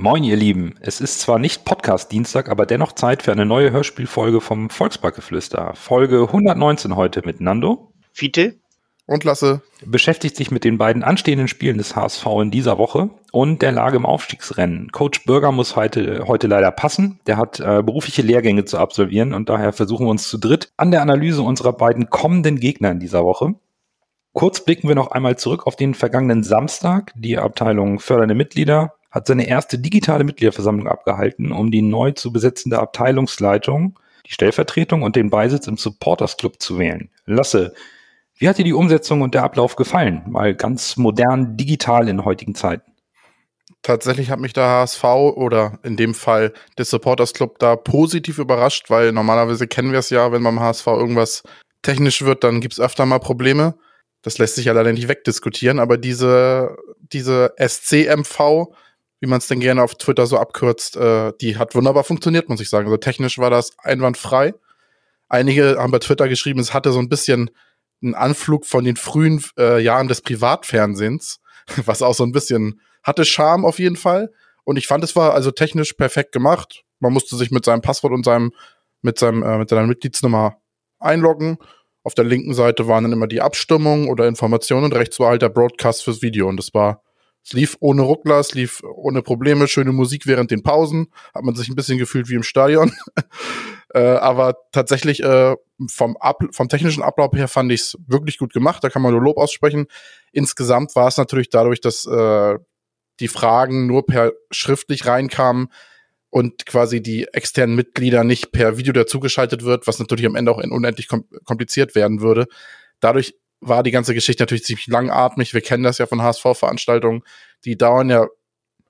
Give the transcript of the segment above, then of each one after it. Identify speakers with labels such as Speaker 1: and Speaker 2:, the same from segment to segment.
Speaker 1: Moin, ihr Lieben. Es ist zwar nicht Podcast-Dienstag, aber dennoch Zeit für eine neue Hörspielfolge vom Volksparkgeflüster. Folge 119 heute mit Nando.
Speaker 2: Fiete?
Speaker 3: Und Lasse.
Speaker 1: Beschäftigt sich mit den beiden anstehenden Spielen des HSV in dieser Woche und der Lage im Aufstiegsrennen. Coach Bürger muss heute, heute leider passen. Der hat äh, berufliche Lehrgänge zu absolvieren und daher versuchen wir uns zu dritt an der Analyse unserer beiden kommenden Gegner in dieser Woche. Kurz blicken wir noch einmal zurück auf den vergangenen Samstag. Die Abteilung Fördernde Mitglieder hat seine erste digitale Mitgliederversammlung abgehalten, um die neu zu besetzende Abteilungsleitung, die Stellvertretung und den Beisitz im Supporters Club zu wählen. Lasse, wie hat dir die Umsetzung und der Ablauf gefallen? Mal ganz modern, digital in heutigen Zeiten.
Speaker 3: Tatsächlich hat mich der HSV oder in dem Fall der Supporters Club da positiv überrascht, weil normalerweise kennen wir es ja, wenn beim HSV irgendwas technisch wird, dann gibt's öfter mal Probleme. Das lässt sich ja leider nicht wegdiskutieren, aber diese, diese SCMV, wie man es denn gerne auf Twitter so abkürzt, äh, die hat wunderbar funktioniert, muss ich sagen. Also technisch war das einwandfrei. Einige haben bei Twitter geschrieben, es hatte so ein bisschen einen Anflug von den frühen äh, Jahren des Privatfernsehens, was auch so ein bisschen hatte Charme auf jeden Fall. Und ich fand, es war also technisch perfekt gemacht. Man musste sich mit seinem Passwort und seinem, mit seinem, äh, mit seiner Mitgliedsnummer einloggen. Auf der linken Seite waren dann immer die Abstimmungen oder Informationen und rechts war halt der Broadcast fürs Video. Und das war, es lief ohne Ruckler, es lief ohne Probleme, schöne Musik während den Pausen. Hat man sich ein bisschen gefühlt wie im Stadion. äh, aber tatsächlich äh, vom, Ab vom technischen Ablauf her fand ich es wirklich gut gemacht. Da kann man nur Lob aussprechen. Insgesamt war es natürlich dadurch, dass äh, die Fragen nur per schriftlich reinkamen und quasi die externen Mitglieder nicht per Video dazugeschaltet wird, was natürlich am Ende auch unendlich kom kompliziert werden würde. Dadurch war die ganze Geschichte natürlich ziemlich langatmig. Wir kennen das ja von HSV-Veranstaltungen. Die dauern ja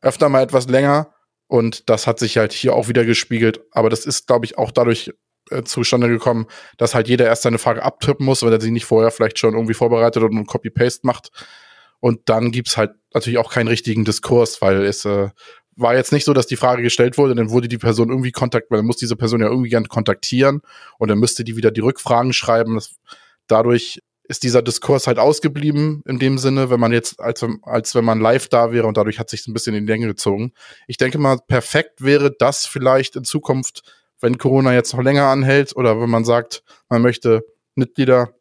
Speaker 3: öfter mal etwas länger und das hat sich halt hier auch wieder gespiegelt. Aber das ist, glaube ich, auch dadurch äh, zustande gekommen, dass halt jeder erst seine Frage abtippen muss, weil er sie nicht vorher vielleicht schon irgendwie vorbereitet und Copy-Paste macht. Und dann gibt's halt natürlich auch keinen richtigen Diskurs, weil es äh, war jetzt nicht so, dass die Frage gestellt wurde, dann wurde die Person irgendwie kontakt, weil dann muss diese Person ja irgendwie gern kontaktieren und dann müsste die wieder die Rückfragen schreiben. Das, dadurch ist dieser Diskurs halt ausgeblieben in dem Sinne, wenn man jetzt, als, als wenn man live da wäre und dadurch hat sich ein bisschen in die Länge gezogen. Ich denke mal, perfekt wäre das vielleicht in Zukunft, wenn Corona jetzt noch länger anhält oder wenn man sagt, man möchte Mitglieder,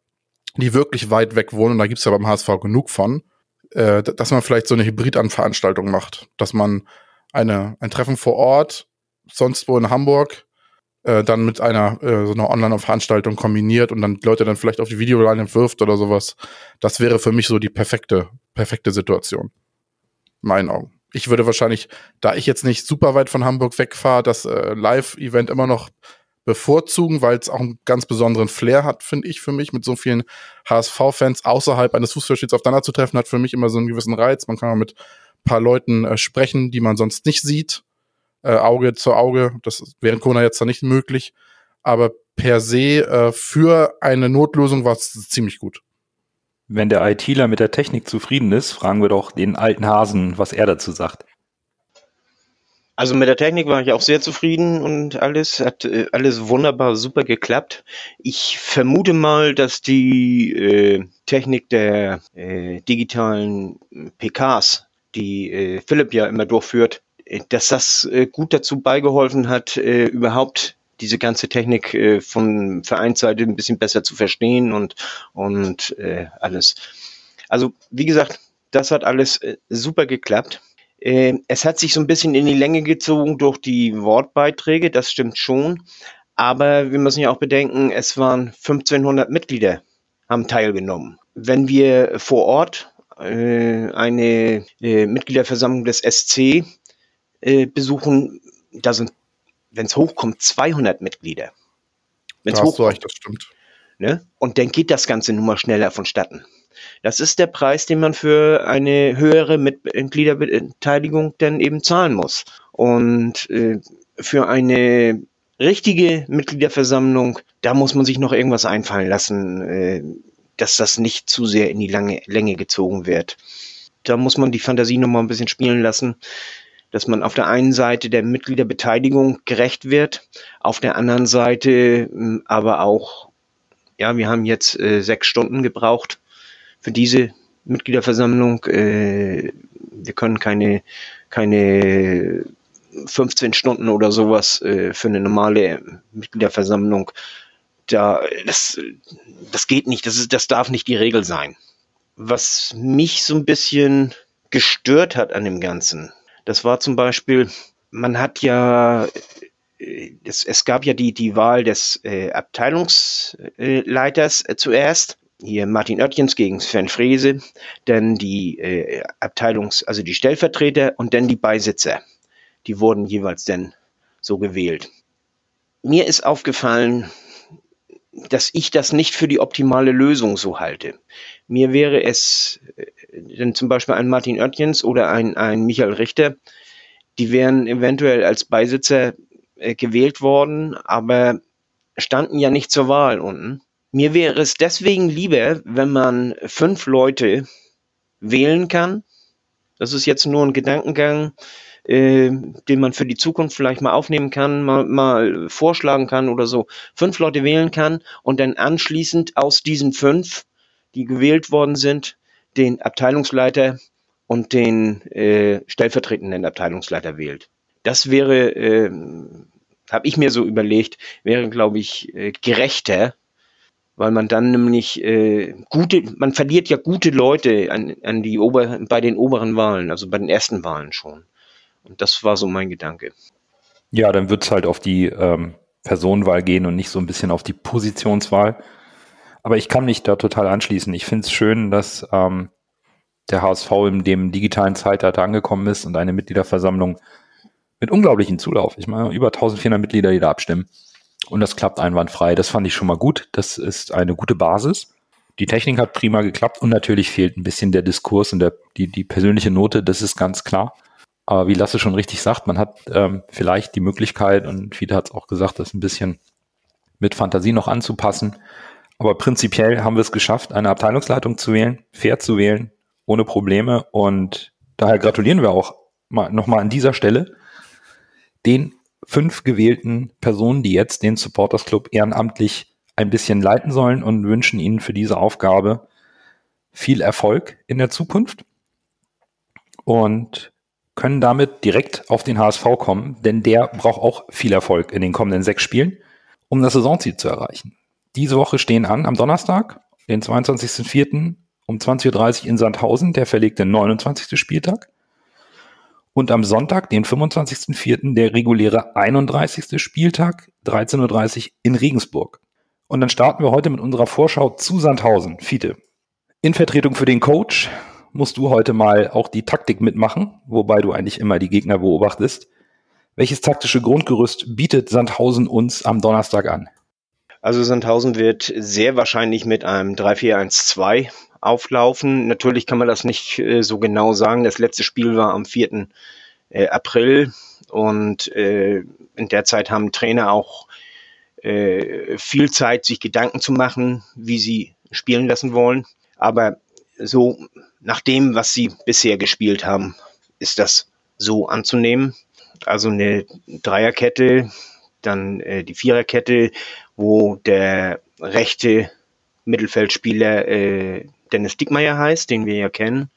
Speaker 3: die wirklich weit weg wohnen, und da gibt's ja beim HSV genug von, äh, dass man vielleicht so eine Hybrid-Veranstaltung macht, dass man eine, ein Treffen vor Ort, sonst wo in Hamburg, äh, dann mit einer äh, so einer Online-Veranstaltung kombiniert und dann Leute dann vielleicht auf die Videoline wirft oder sowas. Das wäre für mich so die perfekte, perfekte Situation. In meinen Augen. Ich würde wahrscheinlich, da ich jetzt nicht super weit von Hamburg wegfahre, das äh, Live-Event immer noch bevorzugen, weil es auch einen ganz besonderen Flair hat, finde ich, für mich, mit so vielen HSV-Fans außerhalb eines Fußballspiels aufeinander zu treffen, hat für mich immer so einen gewissen Reiz. Man kann auch mit paar Leuten äh, sprechen, die man sonst nicht sieht, äh, Auge zu Auge. Das ist während Corona jetzt da nicht möglich. Aber per se äh, für eine Notlösung war es ziemlich gut.
Speaker 1: Wenn der ITler mit der Technik zufrieden ist, fragen wir doch den alten Hasen, was er dazu sagt.
Speaker 2: Also mit der Technik war ich auch sehr zufrieden und alles hat äh, alles wunderbar super geklappt. Ich vermute mal, dass die äh, Technik der äh, digitalen PKs, die äh, Philipp ja immer durchführt, äh, dass das äh, gut dazu beigeholfen hat, äh, überhaupt diese ganze Technik äh, von Vereinsseite ein bisschen besser zu verstehen und und äh, alles. Also wie gesagt, das hat alles äh, super geklappt. Äh, es hat sich so ein bisschen in die Länge gezogen durch die Wortbeiträge, das stimmt schon. Aber wir müssen ja auch bedenken, es waren 1500 Mitglieder, haben teilgenommen. Wenn wir vor Ort äh, eine äh, Mitgliederversammlung des SC äh, besuchen, da sind, wenn es hochkommt, 200 Mitglieder. Wenn es
Speaker 3: Da hast du
Speaker 2: hochkommt.
Speaker 3: recht, das stimmt.
Speaker 2: Ne? Und dann geht das Ganze nun mal schneller vonstatten. Das ist der Preis, den man für eine höhere Mitgliederbeteiligung dann eben zahlen muss. Und äh, für eine richtige Mitgliederversammlung, da muss man sich noch irgendwas einfallen lassen, äh, dass das nicht zu sehr in die lange Länge gezogen wird. Da muss man die Fantasie noch mal ein bisschen spielen lassen, dass man auf der einen Seite der Mitgliederbeteiligung gerecht wird, auf der anderen Seite hm, aber auch, ja, wir haben jetzt äh, sechs Stunden gebraucht für diese Mitgliederversammlung. Äh, wir können keine, keine 15 Stunden oder sowas äh, für eine normale Mitgliederversammlung. Da, das, das geht nicht, das, ist, das darf nicht die Regel sein. Was mich so ein bisschen gestört hat an dem Ganzen, das war zum Beispiel, man hat ja, äh, es, es gab ja die, die Wahl des äh, Abteilungsleiters äh, zuerst hier Martin Oettjens gegen Sven Frese, dann die äh, Abteilungs-, also die Stellvertreter und dann die Beisitzer. Die wurden jeweils dann so gewählt. Mir ist aufgefallen, dass ich das nicht für die optimale Lösung so halte. Mir wäre es, äh, denn zum Beispiel ein Martin Oettjens oder ein, ein Michael Richter, die wären eventuell als Beisitzer äh, gewählt worden, aber standen ja nicht zur Wahl unten. Mir wäre es deswegen lieber, wenn man fünf Leute wählen kann. Das ist jetzt nur ein Gedankengang, äh, den man für die Zukunft vielleicht mal aufnehmen kann, mal, mal vorschlagen kann oder so. Fünf Leute wählen kann und dann anschließend aus diesen fünf, die gewählt worden sind, den Abteilungsleiter und den äh, stellvertretenden Abteilungsleiter wählt. Das wäre, äh, habe ich mir so überlegt, wäre, glaube ich, äh, gerechter weil man dann nämlich äh, gute, man verliert ja gute Leute an, an die Ober, bei den oberen Wahlen, also bei den ersten Wahlen schon. Und das war so mein Gedanke.
Speaker 1: Ja, dann wird es halt auf die ähm, Personenwahl gehen und nicht so ein bisschen auf die Positionswahl. Aber ich kann mich da total anschließen. Ich finde es schön, dass ähm, der HSV in dem digitalen Zeitalter angekommen ist und eine Mitgliederversammlung mit unglaublichen Zulauf. Ich meine, über 1400 Mitglieder, die da abstimmen. Und das klappt einwandfrei. Das fand ich schon mal gut. Das ist eine gute Basis. Die Technik hat prima geklappt und natürlich fehlt ein bisschen der Diskurs und der, die, die persönliche Note, das ist ganz klar. Aber wie Lasse schon richtig sagt, man hat ähm, vielleicht die Möglichkeit, und Fiete hat es auch gesagt, das ein bisschen mit Fantasie noch anzupassen. Aber prinzipiell haben wir es geschafft, eine Abteilungsleitung zu wählen, fair zu wählen, ohne Probleme. Und daher gratulieren wir auch mal, nochmal an dieser Stelle den fünf gewählten Personen, die jetzt den Supporters Club ehrenamtlich ein bisschen leiten sollen und wünschen ihnen für diese Aufgabe viel Erfolg in der Zukunft und können damit direkt auf den HSV kommen, denn der braucht auch viel Erfolg in den kommenden sechs Spielen, um das Saisonziel zu erreichen. Diese Woche stehen an am Donnerstag, den 22.04. um 20.30 Uhr in Sandhausen, der verlegte 29. Spieltag. Und am Sonntag, den 25.04., der reguläre 31. Spieltag, 13.30 Uhr in Regensburg. Und dann starten wir heute mit unserer Vorschau zu Sandhausen. Fiete, in Vertretung für den Coach musst du heute mal auch die Taktik mitmachen, wobei du eigentlich immer die Gegner beobachtest. Welches taktische Grundgerüst bietet Sandhausen uns am Donnerstag an?
Speaker 2: Also Sandhausen wird sehr wahrscheinlich mit einem 3-4-1-2 auflaufen. Natürlich kann man das nicht äh, so genau sagen. Das letzte Spiel war am 4. Äh, April und äh, in der Zeit haben Trainer auch äh, viel Zeit, sich Gedanken zu machen, wie sie spielen lassen wollen. Aber so nach dem, was sie bisher gespielt haben, ist das so anzunehmen. Also eine Dreierkette, dann äh, die Viererkette, wo der rechte Mittelfeldspieler äh, Dennis Dickmeyer heißt, den wir ja kennen.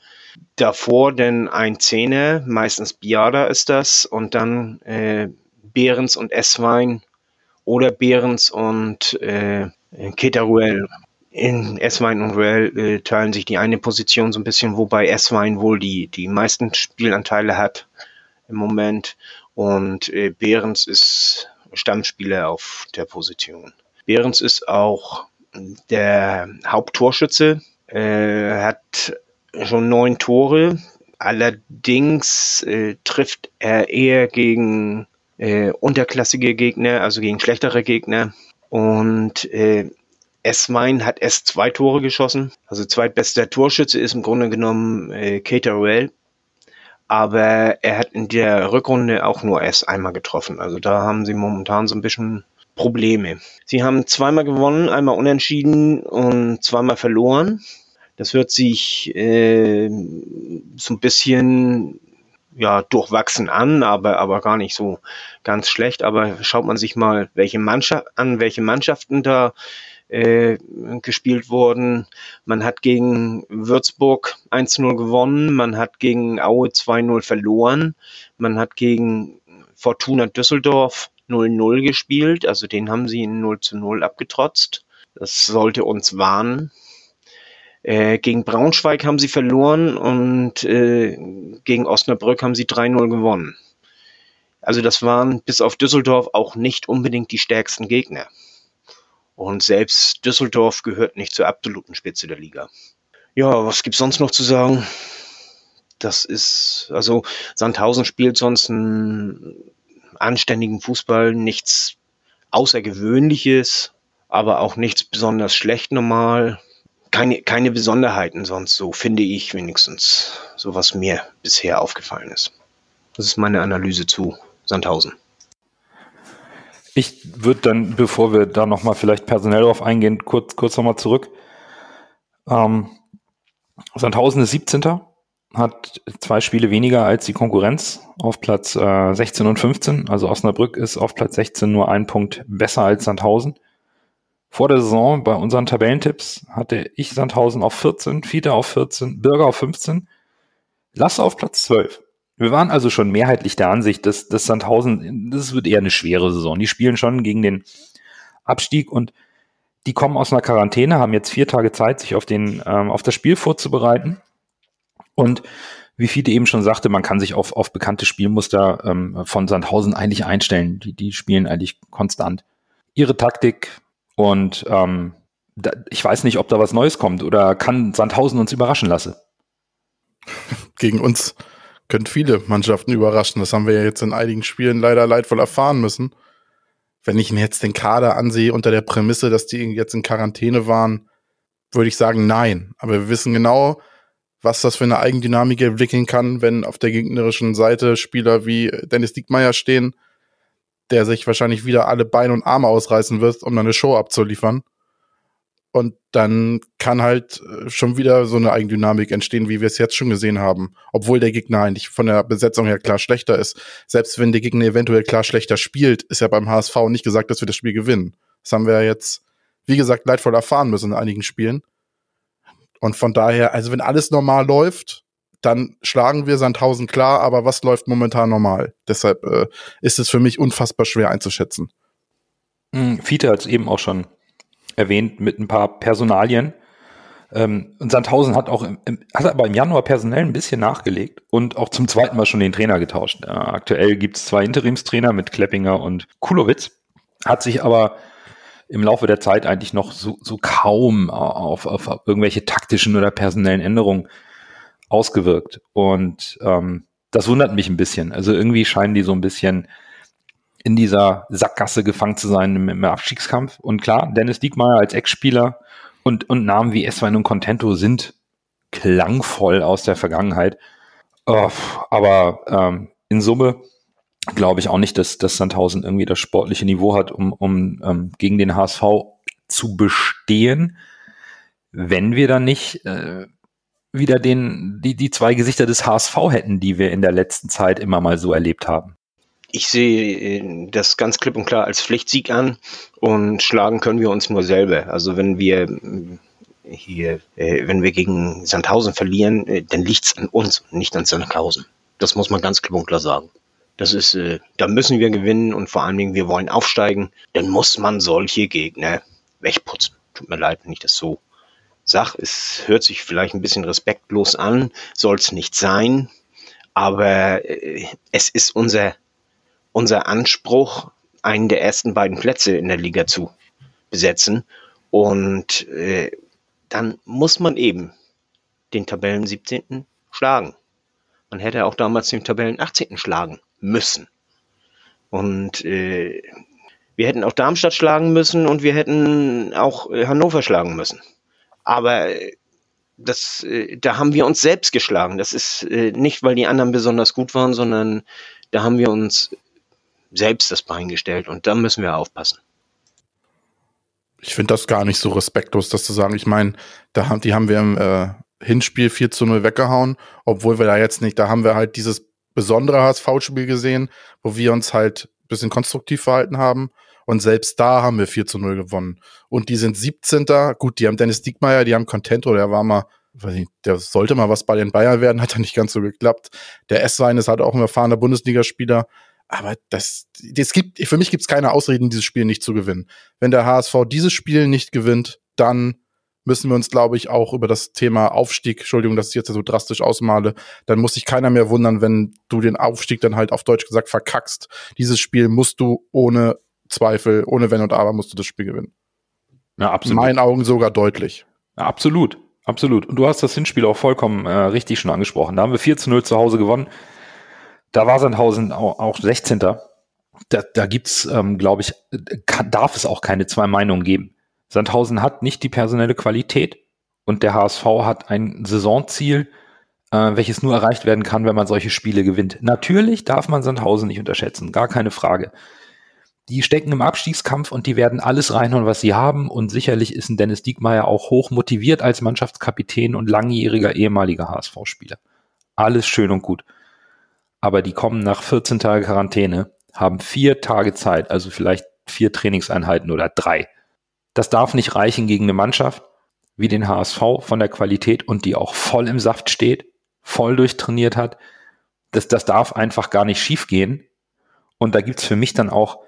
Speaker 2: Davor dann ein Zehner, meistens Biada ist das, und dann äh, Behrens und Esswein oder Behrens und äh, Keteruel. In Esswein und Ruel äh, teilen sich die eine Position so ein bisschen, wobei Esswein wohl die, die meisten Spielanteile hat im Moment. Und äh, Behrens ist Stammspieler auf der Position. Behrens ist auch der Haupttorschütze äh, hat schon neun Tore. Allerdings äh, trifft er eher gegen äh, unterklassige Gegner, also gegen schlechtere Gegner. Und äh, Eswein hat erst zwei Tore geschossen. Also zweitbester Torschütze ist im Grunde genommen äh, Caterwell. aber er hat in der Rückrunde auch nur erst einmal getroffen. Also da haben sie momentan so ein bisschen Probleme. Sie haben zweimal gewonnen, einmal unentschieden und zweimal verloren. Das hört sich äh, so ein bisschen ja durchwachsen an, aber aber gar nicht so ganz schlecht. Aber schaut man sich mal welche Mannschaft an, welche Mannschaften da äh, gespielt wurden. Man hat gegen Würzburg 1-0 gewonnen, man hat gegen Aue 2-0 verloren, man hat gegen Fortuna Düsseldorf 0-0 gespielt, also den haben sie in 0 0 abgetrotzt. Das sollte uns warnen. Äh, gegen Braunschweig haben sie verloren und äh, gegen Osnabrück haben sie 3-0 gewonnen. Also das waren bis auf Düsseldorf auch nicht unbedingt die stärksten Gegner. Und selbst Düsseldorf gehört nicht zur absoluten Spitze der Liga. Ja, was gibt's sonst noch zu sagen? Das ist, also Sandhausen spielt sonst einen anständigen Fußball, nichts Außergewöhnliches, aber auch nichts besonders schlecht normal. Keine, keine Besonderheiten sonst so, finde ich wenigstens, so was mir bisher aufgefallen ist. Das ist meine Analyse zu Sandhausen.
Speaker 1: Ich würde dann, bevor wir da nochmal vielleicht personell drauf eingehen, kurz, kurz nochmal zurück. Ähm, Sandhausen ist 17. Hat zwei Spiele weniger als die Konkurrenz auf Platz äh, 16 und 15. Also Osnabrück ist auf Platz 16 nur ein Punkt besser als Sandhausen. Vor der Saison bei unseren Tabellentipps hatte ich Sandhausen auf 14, Fiete auf 14, Bürger auf 15, Lasse auf Platz 12. Wir waren also schon mehrheitlich der Ansicht, dass, dass Sandhausen, das wird eher eine schwere Saison. Die spielen schon gegen den Abstieg und die kommen aus einer Quarantäne, haben jetzt vier Tage Zeit, sich auf, den, ähm, auf das Spiel vorzubereiten. Und wie Fiete eben schon sagte, man kann sich auf, auf bekannte Spielmuster ähm, von Sandhausen eigentlich einstellen. Die, die spielen eigentlich konstant. Ihre Taktik und ähm, da, ich weiß nicht, ob da was Neues kommt oder kann Sandhausen uns überraschen lassen.
Speaker 3: Gegen uns könnte viele Mannschaften überraschen. Das haben wir ja jetzt in einigen Spielen leider leidvoll erfahren müssen. Wenn ich mir jetzt den Kader ansehe unter der Prämisse, dass die jetzt in Quarantäne waren, würde ich sagen nein. Aber wir wissen genau, was das für eine Eigendynamik entwickeln kann, wenn auf der gegnerischen Seite Spieler wie Dennis Diekmeyer stehen, der sich wahrscheinlich wieder alle Beine und Arme ausreißen wird, um dann eine Show abzuliefern. Und dann kann halt äh, schon wieder so eine Eigendynamik entstehen, wie wir es jetzt schon gesehen haben. Obwohl der Gegner eigentlich von der Besetzung her klar schlechter ist. Selbst wenn der Gegner eventuell klar schlechter spielt, ist ja beim HSV nicht gesagt, dass wir das Spiel gewinnen. Das haben wir jetzt, wie gesagt, leidvoll erfahren müssen in einigen Spielen. Und von daher, also wenn alles normal läuft, dann schlagen wir Sandhausen klar, aber was läuft momentan normal? Deshalb äh, ist es für mich unfassbar schwer einzuschätzen.
Speaker 1: Hm, Fiete hat es eben auch schon erwähnt mit ein paar Personalien. Ähm, und Sandhausen hat auch im, im, hat aber im Januar personell ein bisschen nachgelegt und auch zum zweiten Mal schon den Trainer getauscht. Äh, aktuell gibt es zwei Interimstrainer mit Kleppinger und Kulowitz, hat sich aber im Laufe der Zeit eigentlich noch so, so kaum auf, auf, irgendwelche taktischen oder personellen Änderungen ausgewirkt. Und ähm, das wundert mich ein bisschen. Also irgendwie scheinen die so ein bisschen in dieser Sackgasse gefangen zu sein im, im Abstiegskampf. Und klar, Dennis Diekmeyer als Ex-Spieler und, und Namen wie Eswein und Contento sind klangvoll aus der Vergangenheit. Oh, aber ähm, in Summe glaube ich auch nicht, dass, dass Sandhausen irgendwie das sportliche Niveau hat, um, um ähm, gegen den HSV zu bestehen, wenn wir dann nicht äh, wieder den, die, die zwei Gesichter des HSV hätten, die wir in der letzten Zeit immer mal so erlebt haben
Speaker 2: ich sehe äh, das ganz klipp und klar als Pflichtsieg an und schlagen können wir uns nur selber. Also wenn wir äh, hier, äh, wenn wir gegen Sandhausen verlieren, dann liegt's an uns nicht an Sandhausen. Das muss man ganz klipp und klar sagen. Das ist, da müssen wir gewinnen und vor allen Dingen, wir wollen aufsteigen. Dann muss man solche Gegner wegputzen. Tut mir leid, wenn ich das so sag. Es hört sich vielleicht ein bisschen respektlos an, soll es nicht sein. Aber es ist unser unser Anspruch, einen der ersten beiden Plätze in der Liga zu besetzen. Und äh, dann muss man eben den Tabellen 17. schlagen. Man hätte auch damals den Tabellen 18. schlagen müssen. Und äh, wir hätten auch Darmstadt schlagen müssen und wir hätten auch äh, Hannover schlagen müssen. Aber äh, das, äh, da haben wir uns selbst geschlagen. Das ist äh, nicht, weil die anderen besonders gut waren, sondern da haben wir uns selbst das Bein gestellt und da müssen wir aufpassen.
Speaker 3: Ich finde das gar nicht so respektlos, das zu sagen. Ich meine, da haben, die haben wir im äh, Hinspiel 4 zu 0 weggehauen, obwohl wir da jetzt nicht, da haben wir halt dieses besondere HSV-Spiel gesehen, wo wir uns halt ein bisschen konstruktiv verhalten haben. Und selbst da haben wir 4 zu 0 gewonnen. Und die sind 17. Gut, die haben Dennis Diekmeyer, die haben Contento, der war mal, weiß nicht, der sollte mal was bei den Bayern werden, hat ja nicht ganz so geklappt. Der S-Wein ist halt auch ein erfahrener Bundesligaspieler. Aber das, das gibt, für mich gibt es keine Ausreden, dieses Spiel nicht zu gewinnen. Wenn der HSV dieses Spiel nicht gewinnt, dann müssen wir uns, glaube ich, auch über das Thema Aufstieg, Entschuldigung, dass ich jetzt so drastisch ausmale, dann muss sich keiner mehr wundern, wenn du den Aufstieg dann halt auf Deutsch gesagt verkackst. Dieses Spiel musst du ohne Zweifel, ohne Wenn und Aber musst du das Spiel gewinnen.
Speaker 1: Ja, absolut.
Speaker 3: In meinen Augen sogar deutlich.
Speaker 1: Ja, absolut. Absolut. Und du hast das Hinspiel auch vollkommen äh, richtig schon angesprochen. Da haben wir 4 zu 0 zu Hause gewonnen. Da war Sandhausen auch, auch 16. Da, da gibt's, ähm, glaube ich, kann, darf es auch keine zwei Meinungen geben. Sandhausen hat nicht die personelle Qualität und der HSV hat ein Saisonziel, äh, welches nur erreicht werden kann, wenn man solche Spiele gewinnt. Natürlich darf man Sandhausen nicht unterschätzen, gar keine Frage. Die stecken im Abstiegskampf und die werden alles reinhauen, was sie haben. Und sicherlich ist ein Dennis Diekmeyer auch hoch motiviert als Mannschaftskapitän und langjähriger ehemaliger HSV-Spieler. Alles schön und gut. Aber die kommen nach 14 Tage Quarantäne, haben vier Tage Zeit, also vielleicht vier Trainingseinheiten oder drei das darf nicht reichen gegen eine Mannschaft wie den HSV von der Qualität und die auch voll im Saft steht, voll durchtrainiert hat. Das, das darf einfach gar nicht schief gehen. Und da gibt's für mich dann auch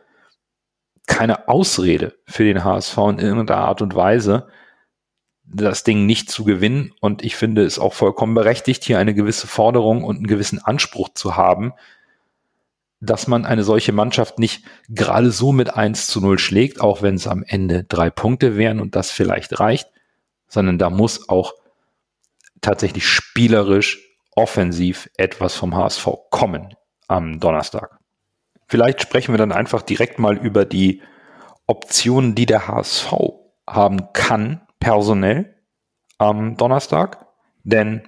Speaker 1: keine Ausrede für den HSV in irgendeiner Art und Weise, das Ding nicht zu gewinnen. Und ich finde es auch vollkommen berechtigt, hier eine gewisse Forderung und einen gewissen Anspruch zu haben, dass man eine solche Mannschaft nicht gerade so mit 1 zu 0 schlägt, auch wenn es am Ende drei Punkte wären und das vielleicht reicht, sondern da muss auch tatsächlich spielerisch, offensiv etwas vom HSV kommen am Donnerstag. Vielleicht sprechen wir dann einfach direkt mal über die Optionen, die der HSV haben kann, personell am Donnerstag. Denn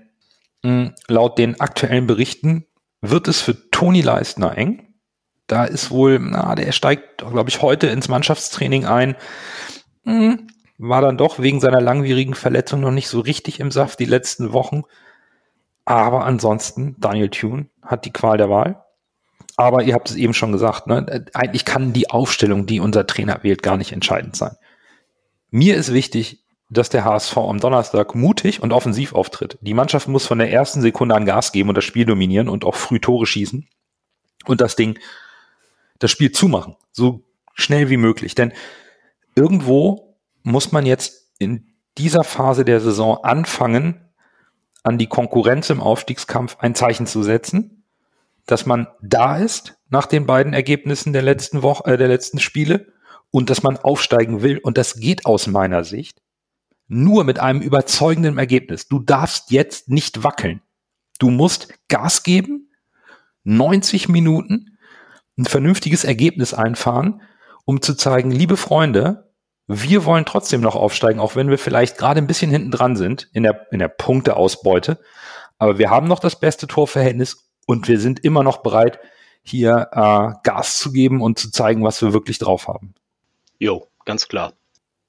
Speaker 1: hm, laut den aktuellen Berichten wird es für Toni Leistner eng da ist wohl, na, der steigt, glaube ich, heute ins Mannschaftstraining ein. Hm, war dann doch wegen seiner langwierigen Verletzung noch nicht so richtig im Saft die letzten Wochen. Aber ansonsten, Daniel Thune hat die Qual der Wahl. Aber ihr habt es eben schon gesagt, ne? eigentlich kann die Aufstellung, die unser Trainer wählt, gar nicht entscheidend sein. Mir ist wichtig, dass der HSV am Donnerstag mutig und offensiv auftritt. Die Mannschaft muss von der ersten Sekunde an Gas geben und das Spiel dominieren und auch früh Tore schießen und das Ding das Spiel zumachen, so schnell wie möglich. Denn irgendwo muss man jetzt in dieser Phase der Saison anfangen, an die Konkurrenz im Aufstiegskampf ein Zeichen zu setzen, dass man da ist nach den beiden Ergebnissen der letzten Woche, äh, der letzten Spiele und dass man aufsteigen will. Und das geht aus meiner Sicht nur mit einem überzeugenden Ergebnis. Du darfst jetzt nicht wackeln. Du musst Gas geben, 90 Minuten, ein vernünftiges Ergebnis einfahren, um zu zeigen, liebe Freunde, wir wollen trotzdem noch aufsteigen, auch wenn wir vielleicht gerade ein bisschen hinten dran sind in der, in der Punkteausbeute. Aber wir haben noch das beste Torverhältnis und wir sind immer noch bereit, hier äh, Gas zu geben und zu zeigen, was wir wirklich drauf haben.
Speaker 2: Jo, ganz klar.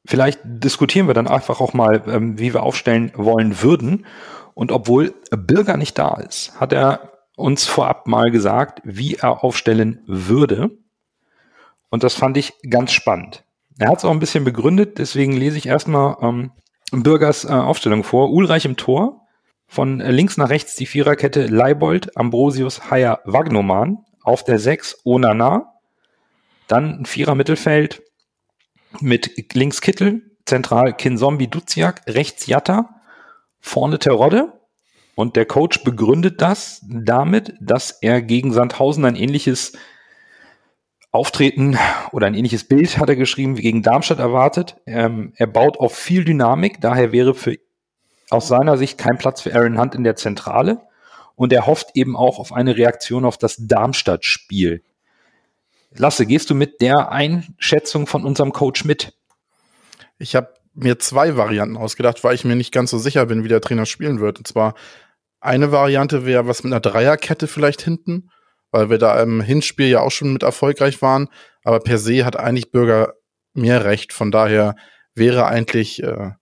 Speaker 1: Vielleicht diskutieren wir dann einfach auch mal, ähm, wie wir aufstellen wollen würden. Und obwohl Bürger nicht da ist, hat er uns vorab mal gesagt, wie er aufstellen würde. Und das fand ich ganz spannend. Er hat es auch ein bisschen begründet, deswegen lese ich erstmal ähm, Bürgers äh, Aufstellung vor. Ulreich im Tor, von links nach rechts die Viererkette Leibold, Ambrosius, Haier, Wagnoman, auf der 6 Onana, dann ein Vierer Mittelfeld mit links Kittel, zentral Kinzombie Duziak, rechts Jatta, vorne Terodde, und der Coach begründet das damit, dass er gegen Sandhausen ein ähnliches Auftreten oder ein ähnliches Bild hat er geschrieben wie gegen Darmstadt erwartet. Ähm, er baut auf viel Dynamik, daher wäre für aus seiner Sicht kein Platz für Aaron Hunt in der Zentrale. Und er hofft eben auch auf eine Reaktion auf das Darmstadt-Spiel. Lasse, gehst du mit der Einschätzung von unserem Coach mit?
Speaker 3: Ich habe mir zwei Varianten ausgedacht, weil ich mir nicht ganz so sicher bin, wie der Trainer spielen wird. Und zwar eine Variante wäre was mit einer Dreierkette vielleicht hinten, weil wir da im Hinspiel ja auch schon mit erfolgreich waren. Aber per se hat eigentlich Bürger mehr recht. Von daher wäre eigentlich äh,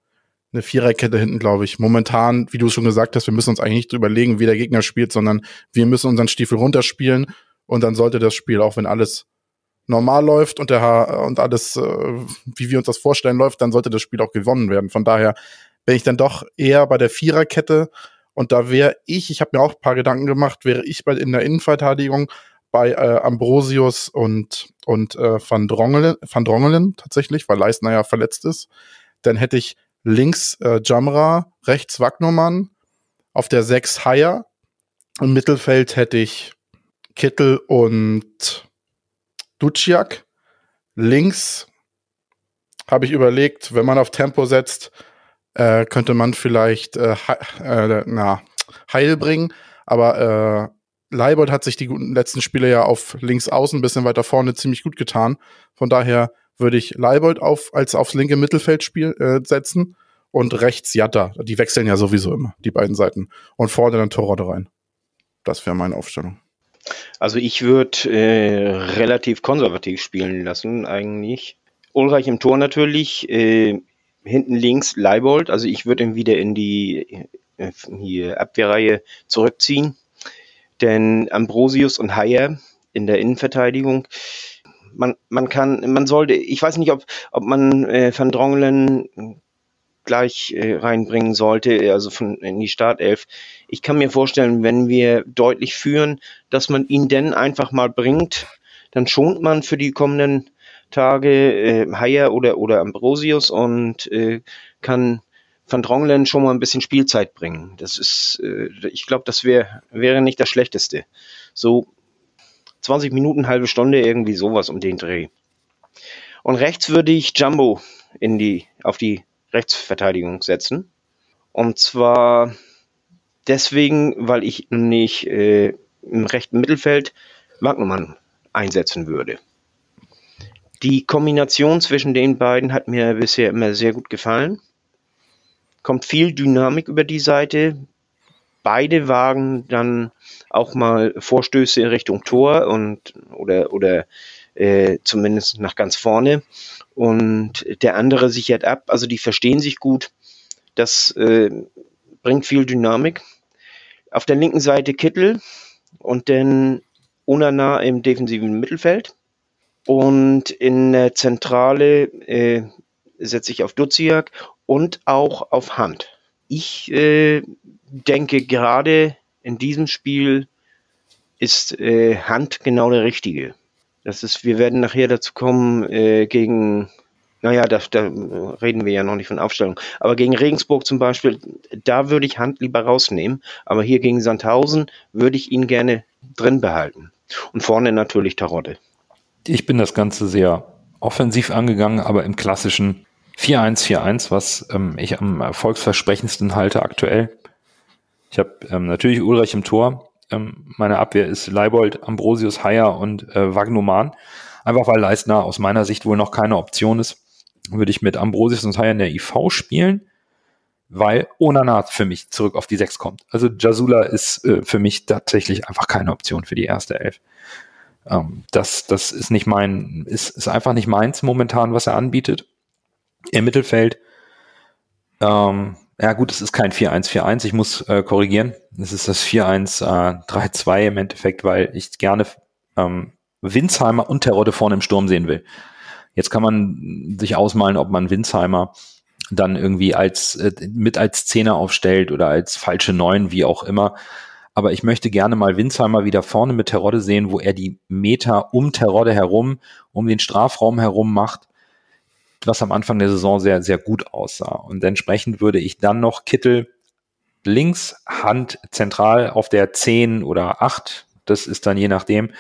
Speaker 3: eine Viererkette hinten, glaube ich. Momentan, wie du schon gesagt hast, wir müssen uns eigentlich nicht überlegen, wie der Gegner spielt, sondern wir müssen unseren Stiefel runterspielen und dann sollte das Spiel, auch wenn alles normal läuft und der und alles, äh, wie wir uns das vorstellen, läuft, dann sollte das Spiel auch gewonnen werden. Von daher bin ich dann doch eher bei der Viererkette und da wäre ich, ich habe mir auch ein paar Gedanken gemacht, wäre ich bei in der Innenverteidigung bei äh, Ambrosius und und äh, Van Drongelen, Van Drongelen tatsächlich, weil Leistner ja verletzt ist. Dann hätte ich links äh, Jamra, rechts Wagnermann, auf der 6 Haier. Im Mittelfeld hätte ich Kittel und Duciak. Links habe ich überlegt, wenn man auf Tempo setzt, äh, könnte man vielleicht äh, äh, na, Heil bringen. Aber äh, Leibold hat sich die letzten Spiele ja auf links außen ein bisschen weiter vorne ziemlich gut getan. Von daher würde ich Leibold auf, als aufs linke Mittelfeldspiel äh, setzen und rechts Jatta. Die wechseln ja sowieso immer, die beiden Seiten. Und vorne dann Torode rein. Das wäre meine Aufstellung.
Speaker 2: Also ich würde äh, relativ konservativ spielen lassen, eigentlich. Ulreich im Tor natürlich, äh, hinten links Leibold, also ich würde ihn wieder in die äh, hier Abwehrreihe zurückziehen. Denn Ambrosius und Heyer in der Innenverteidigung, man, man kann, man sollte, ich weiß nicht, ob, ob man äh, Van Drongelen gleich äh, reinbringen sollte, also von in die Startelf. Ich kann mir vorstellen, wenn wir deutlich führen, dass man ihn denn einfach mal bringt, dann schont man für die kommenden Tage äh, Haier oder, oder Ambrosius und äh, kann Van Dronglen schon mal ein bisschen Spielzeit bringen. Das ist, äh, ich glaube, das wär, wäre nicht das Schlechteste. So 20 Minuten, halbe Stunde, irgendwie sowas um den Dreh. Und rechts würde ich Jumbo in die, auf die Rechtsverteidigung setzen. Und zwar deswegen, weil ich nicht äh, im rechten Mittelfeld Wagnermann einsetzen würde. Die Kombination zwischen den beiden hat mir bisher immer sehr gut gefallen. Kommt viel Dynamik über die Seite. Beide wagen dann auch mal Vorstöße in Richtung Tor und oder oder äh, zumindest nach ganz vorne und der andere sichert ab. Also die verstehen sich gut. Das äh, bringt viel Dynamik. Auf der linken Seite Kittel und dann Unana im defensiven Mittelfeld. Und in der Zentrale äh, setze ich auf Duziak und auch auf Hand. Ich äh, denke, gerade in diesem Spiel ist äh, Hand genau der richtige. Das ist, wir werden nachher dazu kommen, äh, gegen, naja, da, da reden wir ja noch nicht von Aufstellung, aber gegen Regensburg zum Beispiel, da würde ich Hand lieber rausnehmen, aber hier gegen Sandhausen würde ich ihn gerne drin behalten. Und vorne natürlich Tarotte.
Speaker 1: Ich bin das Ganze sehr offensiv angegangen, aber im klassischen 4-1-4-1, was ähm, ich am erfolgsversprechendsten halte aktuell. Ich habe ähm, natürlich Ulrich im Tor, ähm, meine Abwehr ist Leibold, Ambrosius, Haier und äh, Wagnoman. Einfach weil Leistner aus meiner Sicht wohl noch keine Option ist, würde ich mit Ambrosius und Haier in der IV spielen, weil Onana für mich zurück auf die 6 kommt. Also Jasula ist äh, für mich tatsächlich einfach keine Option für die erste Elf. Ähm, das, das ist nicht mein, ist, ist einfach nicht meins momentan, was er anbietet. Im Mittelfeld ähm, ja gut, es ist kein 4-1-4-1, ich muss äh, korrigieren. Es ist das 4-1-3-2 äh, im Endeffekt, weil ich gerne ähm, Winsheimer und Terodde vorne im Sturm sehen will. Jetzt kann man sich ausmalen, ob man Winsheimer dann irgendwie als äh, mit als Zehner aufstellt oder als falsche Neun, wie auch immer. Aber ich möchte gerne mal Winsheimer wieder vorne mit Terodde sehen, wo er die Meter um Terodde herum, um den Strafraum herum macht was am Anfang der Saison sehr, sehr gut aussah. Und entsprechend würde ich dann noch Kittel links, Hand zentral auf der 10 oder 8, das ist dann je nachdem,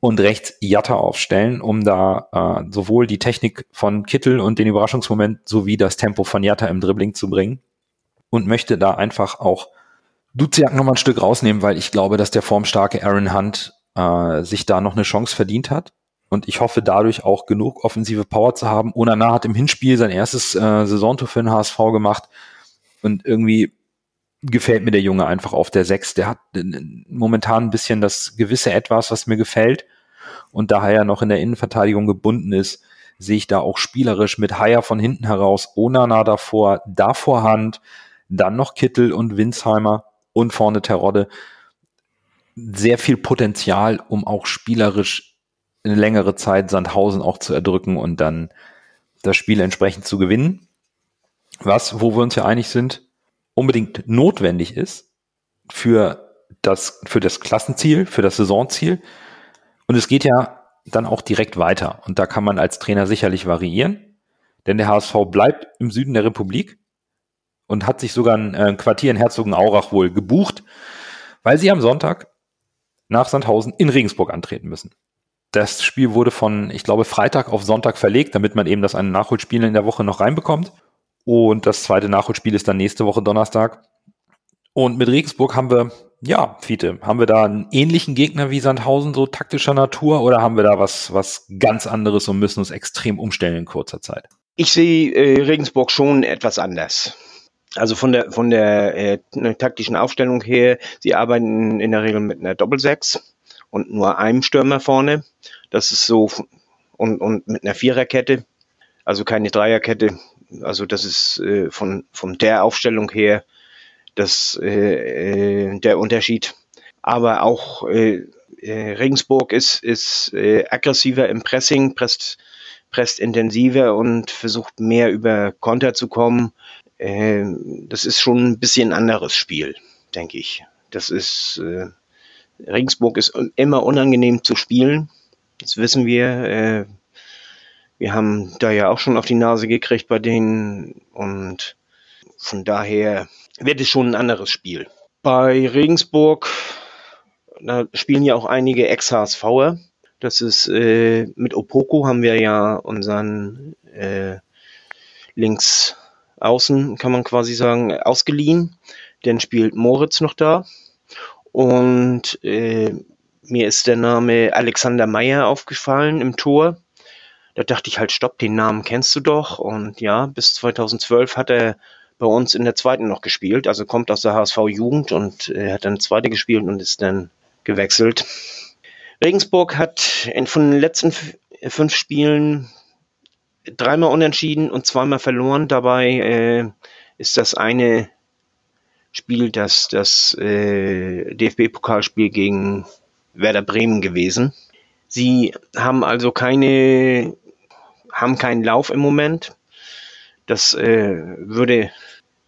Speaker 1: und rechts Jatta aufstellen, um da äh, sowohl die Technik von Kittel und den Überraschungsmoment sowie das Tempo von Jatta im Dribbling zu bringen. Und möchte da einfach auch Duziak nochmal ein Stück rausnehmen, weil ich glaube, dass der formstarke Aaron Hunt äh, sich da noch eine Chance verdient hat Und ich hoffe dadurch auch genug offensive Power zu haben. Onana hat im Hinspiel sein erstes äh, Saisontor für den HSV gemacht. Und irgendwie gefällt mir der Junge einfach auf der Sechs. Der hat momentan ein bisschen das gewisse Etwas, was mir gefällt. Und da er ja noch in der Innenverteidigung gebunden ist, sehe ich da auch spielerisch mit Haier von hinten heraus, Onana davor, davor Hand, dann noch Kittel und Winsheimer und vorne Terodde. Sehr viel Potenzial, um auch spielerisch eine längere Zeit Sandhausen auch zu erdrücken und dann das Spiel entsprechend zu gewinnen. Was, wo wir uns ja einig sind, unbedingt notwendig ist für das, für das Klassenziel, für das Saisonziel. Und es geht ja dann auch direkt weiter. Und da kann man als Trainer sicherlich variieren, denn der HSV bleibt im Süden der Republik und hat sich sogar ein, äh, Quartier in Herzogenaurach wohl gebucht, weil sie am Sonntag nach Sandhausen in Regensburg antreten müssen. Das Spiel wurde von, ich glaube, Freitag auf Sonntag verlegt, damit man eben das eine Nachholspiel in der Woche noch reinbekommt. Und das zweite Nachholspiel ist dann nächste Woche Donnerstag. Und mit Regensburg haben wir, ja, Fiete, haben wir da einen ähnlichen Gegner wie Sandhausen, so taktischer Natur, oder haben wir da was, was ganz anderes und müssen uns extrem umstellen in kurzer Zeit?
Speaker 2: Ich sehe äh, Regensburg schon etwas anders. Also von der von der äh, taktischen Aufstellung her, sie arbeiten in der Regel mit einer Doppelsechs und nur einem Stürmer vorne. Das ist so und, und mit einer Viererkette, also keine Dreierkette. Also das ist äh, von, von der Aufstellung her das, äh, äh, der Unterschied. Aber auch äh, äh, Regensburg ist, ist aggressiver im Pressing, presst, presst intensiver und versucht mehr über Konter zu kommen. Das ist schon ein bisschen anderes Spiel, denke ich. Das ist Regensburg ist immer unangenehm zu spielen. Das wissen wir. Wir haben da ja auch schon auf die Nase gekriegt bei denen und von daher wird es schon ein anderes Spiel. Bei Regensburg da spielen ja auch einige Ex-HSVer. Das ist äh, mit Opoko haben wir ja unseren äh, links außen, kann man quasi sagen, ausgeliehen. Dann spielt Moritz noch da. Und äh, mir ist der Name Alexander Meyer aufgefallen im Tor. Da dachte ich halt, stopp, den Namen kennst du doch. Und ja, bis 2012 hat er bei uns in der zweiten noch gespielt. Also kommt aus der HSV-Jugend und äh, hat dann zweite gespielt und ist dann gewechselt. Regensburg hat in, von den letzten fünf Spielen dreimal unentschieden und zweimal verloren. Dabei äh, ist das eine Spiel das, das äh, DFB-Pokalspiel gegen Werder Bremen gewesen. Sie haben also keine, haben keinen Lauf im Moment. Das äh, würde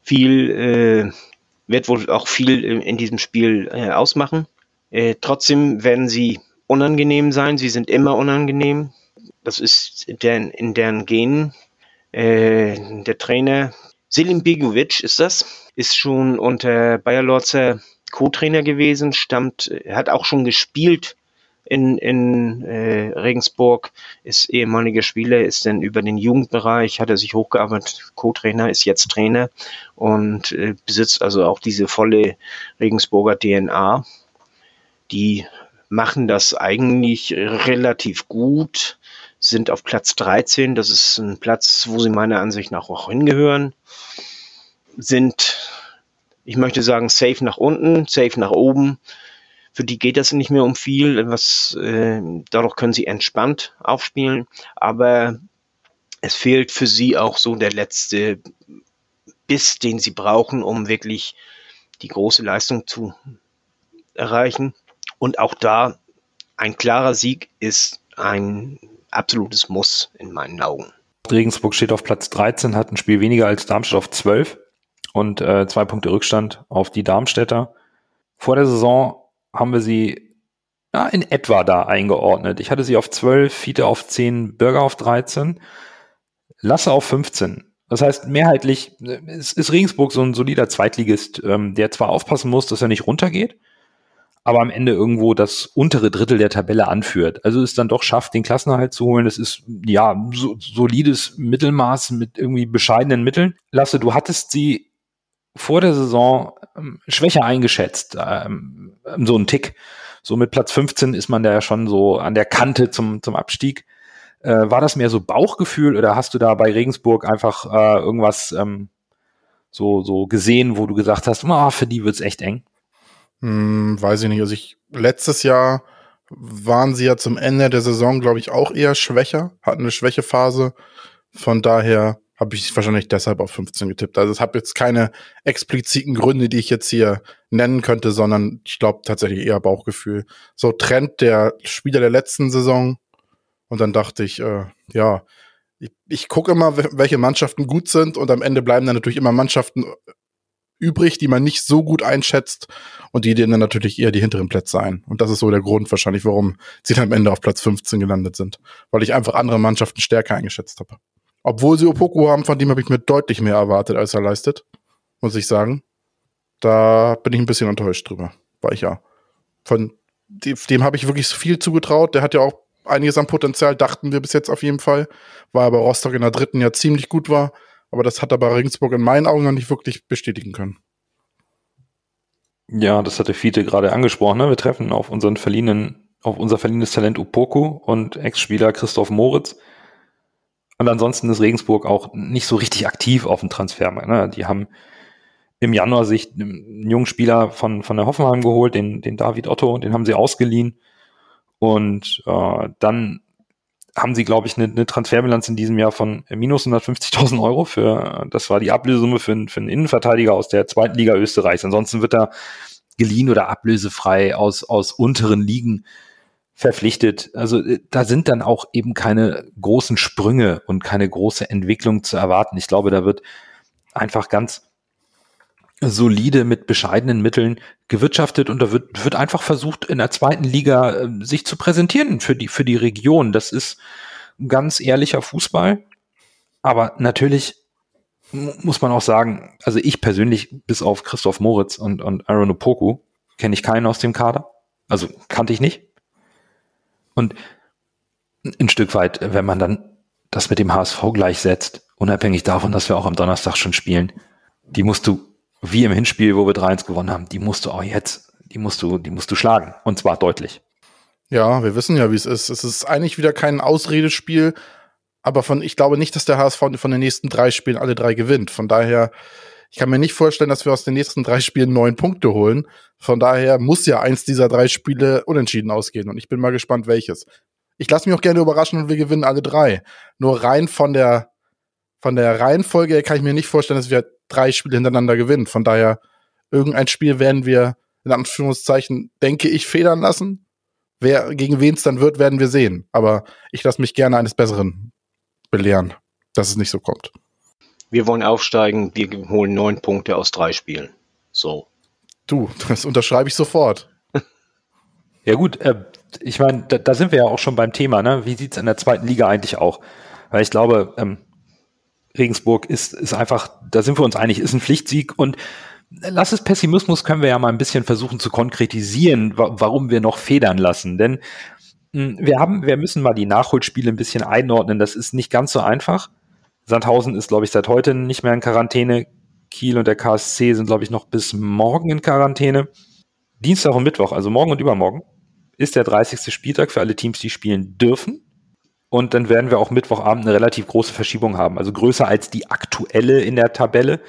Speaker 2: viel, äh, wird wohl auch viel in diesem Spiel äh, ausmachen. Äh, trotzdem werden sie unangenehm sein. Sie sind immer unangenehm. Das ist in deren, in deren Genen. Äh, der Trainer Selim Begovic ist das, ist schon unter Bayer Lorzer Co-Trainer gewesen, stammt, hat auch schon gespielt in, in äh, Regensburg, ist ehemaliger Spieler, ist dann über den Jugendbereich, hat er sich hochgearbeitet, Co-Trainer, ist jetzt Trainer und äh, besitzt also auch diese volle Regensburger DNA. Die machen das eigentlich relativ gut, sind auf Platz 13. Das ist ein Platz, wo sie meiner Ansicht nach auch hingehören. Sind, ich möchte sagen, safe nach unten, safe nach oben. Für die geht das nicht mehr um viel. Was, äh, dadurch können sie entspannt aufspielen. Aber es fehlt für sie auch so der letzte Biss, den sie brauchen, um wirklich die große Leistung zu erreichen. Und auch da ein klarer Sieg ist ein absolutes Muss in meinen Augen.
Speaker 1: Regensburg steht auf Platz 13, hat ein Spiel weniger als Darmstadt auf 12 und äh, zwei Punkte Rückstand auf die Darmstädter. Vor der Saison haben wir sie ja, in etwa da eingeordnet. Ich hatte sie auf 12, Fiete auf 10, Bürger auf 13, Lasse auf 15. Das heißt, mehrheitlich ist, ist Regensburg so ein solider Zweitligist, ähm, der zwar aufpassen muss, dass er nicht runtergeht, aber am Ende irgendwo das untere Drittel der Tabelle anführt. Also es dann doch schafft, den Klassenerhalt zu holen. Das ist ja so, solides Mittelmaß mit irgendwie bescheidenen Mitteln. Lasse, du hattest sie vor der Saison ähm, schwächer eingeschätzt, ähm, so ein Tick. so mit Platz 15 ist man da ja schon so an der Kante zum, zum Abstieg. Äh, war das mehr so Bauchgefühl oder hast du da bei Regensburg einfach äh, irgendwas ähm, so, so gesehen, wo du gesagt hast, oh, für die wird's echt eng?
Speaker 3: Hm, weiß ich nicht. Also ich letztes Jahr waren sie ja zum Ende der Saison, glaube ich, auch eher schwächer, hatten eine Schwächephase. Von daher habe ich wahrscheinlich deshalb auf 15 getippt. Also es habe jetzt keine expliziten Gründe, die ich jetzt hier nennen könnte, sondern ich glaube tatsächlich eher Bauchgefühl. So Trend der Spieler der letzten Saison. Und dann dachte ich, äh, ja, ich, ich gucke immer, welche Mannschaften gut sind und am Ende bleiben dann natürlich immer Mannschaften übrig, die man nicht so gut einschätzt und die denen dann natürlich eher die hinteren Plätze ein. Und das ist so der Grund wahrscheinlich, warum sie dann am Ende auf Platz 15 gelandet sind. Weil ich einfach andere Mannschaften stärker eingeschätzt habe. Obwohl sie Opoku haben, von dem habe ich mir deutlich mehr erwartet, als er leistet. Muss ich sagen. Da bin ich ein bisschen enttäuscht drüber. War ich ja. Von dem, dem habe ich wirklich viel zugetraut. Der hat ja auch einiges an Potenzial, dachten wir bis jetzt auf jeden Fall. War aber Rostock in der dritten ja ziemlich gut war. Aber das hat aber Regensburg in meinen Augen noch nicht wirklich bestätigen können.
Speaker 1: Ja, das hatte Fiete gerade angesprochen. Ne? Wir treffen auf unseren verliehenen, auf unser verliehenes Talent Upoku und Ex-Spieler Christoph Moritz. Und ansonsten ist Regensburg auch nicht so richtig aktiv auf dem Transfermarkt. Ne? Die haben im Januar sich einen jungen Spieler von, von der Hoffenheim geholt, den, den David Otto, den haben sie ausgeliehen. Und äh, dann haben sie, glaube ich, eine, eine Transferbilanz in diesem Jahr von minus 150.000 Euro für, das war die Ablösesumme für, für einen Innenverteidiger aus der zweiten Liga Österreichs. Ansonsten wird er geliehen oder ablösefrei aus, aus unteren Ligen verpflichtet. Also äh, da sind dann auch eben keine großen Sprünge und keine große Entwicklung zu erwarten. Ich glaube, da wird einfach ganz solide mit bescheidenen Mitteln gewirtschaftet und da wird, wird einfach versucht, in der zweiten Liga äh, sich zu präsentieren für die, für die Region. Das ist ganz ehrlicher Fußball. Aber natürlich muss man auch sagen, also ich persönlich, bis auf Christoph Moritz und, und Aaron Opoku, kenne ich keinen aus dem Kader. Also kannte ich nicht. Und ein Stück weit, wenn man dann das mit dem HSV gleichsetzt, unabhängig davon, dass wir auch am Donnerstag schon spielen, die musst du wie im Hinspiel, wo wir 3-1 gewonnen haben, die musst du auch jetzt, die musst du, die musst du schlagen. Und zwar deutlich.
Speaker 3: Ja, wir wissen ja, wie es ist. Es ist eigentlich wieder kein Ausredespiel, aber von, ich glaube nicht, dass der HSV von den nächsten drei Spielen alle drei gewinnt. Von daher, ich kann mir nicht vorstellen, dass wir aus den nächsten drei Spielen neun Punkte holen. Von daher muss ja eins dieser drei Spiele unentschieden ausgehen. Und ich bin mal gespannt, welches. Ich lasse mich auch gerne überraschen und wir gewinnen alle drei. Nur rein von der, von der Reihenfolge kann ich mir nicht vorstellen, dass wir drei Spiele hintereinander gewinnen. Von daher, irgendein Spiel werden wir in Anführungszeichen, denke ich, federn lassen. Wer, gegen wen es dann wird, werden wir sehen. Aber ich lasse mich gerne eines Besseren belehren, dass es nicht so kommt.
Speaker 2: Wir wollen aufsteigen, wir holen neun Punkte aus drei Spielen. So.
Speaker 3: Du, das unterschreibe ich sofort.
Speaker 1: Ja gut, äh, ich meine, da, da, sind wir ja auch schon beim Thema, ne? Wie sieht's in der zweiten Liga eigentlich auch? Weil ich glaube, ähm, Regensburg ist, ist einfach, da sind wir uns einig, ist ein Pflichtsieg und lass es Pessimismus können wir ja mal ein bisschen versuchen zu konkretisieren, wa warum wir noch federn lassen. Denn mh, hm, wir haben, wir müssen mal die Nachholspiele ein bisschen einordnen. Das ist nicht ganz so einfach. Sandhausen ist, glaube ich, seit heute nicht mehr in Quarantäne. Kiel und der KSC sind, glaube ich, noch bis morgen in Quarantäne. Dienstag und Mittwoch, also morgen und übermorgen, ist der 30. Spieltag für alle Teams, die spielen dürfen. Und dann werden wir auch Mittwochabend eine relativ große Verschiebung haben. Also größer als die aktuelle in der Tabelle.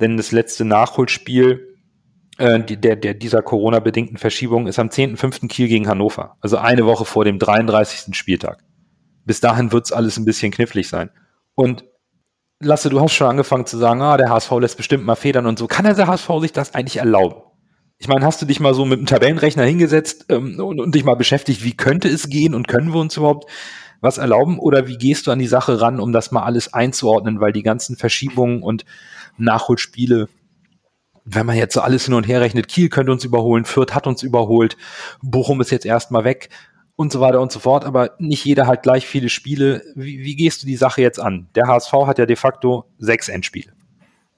Speaker 1: Denn das letzte Nachholspiel äh, der, der, dieser Corona-bedingten Verschiebung ist am 10.5. Kiel gegen Hannover. Also eine Woche vor dem 33. Spieltag. Bis dahin wird's alles ein bisschen knifflig sein. Und Lasse, du hast schon angefangen zu sagen, ah, der HSV lässt bestimmt mal Federn und so. Kann der HSV sich das eigentlich erlauben? Ich meine, hast du dich mal so mit einem Tabellenrechner hingesetzt ähm, und, und dich mal beschäftigt, wie könnte es gehen und können wir uns überhaupt was erlauben oder wie gehst du an die Sache ran, um das mal alles einzuordnen, weil die ganzen Verschiebungen und Nachholspiele, wenn man jetzt so alles hin und her rechnet, Kiel könnte uns überholen, Fürth hat uns überholt, Bochum ist jetzt erstmal weg und so weiter und so fort, aber nicht jeder hat gleich viele Spiele. Wie, wie gehst du die Sache jetzt an? Der HSV hat ja de facto sechs Endspiele.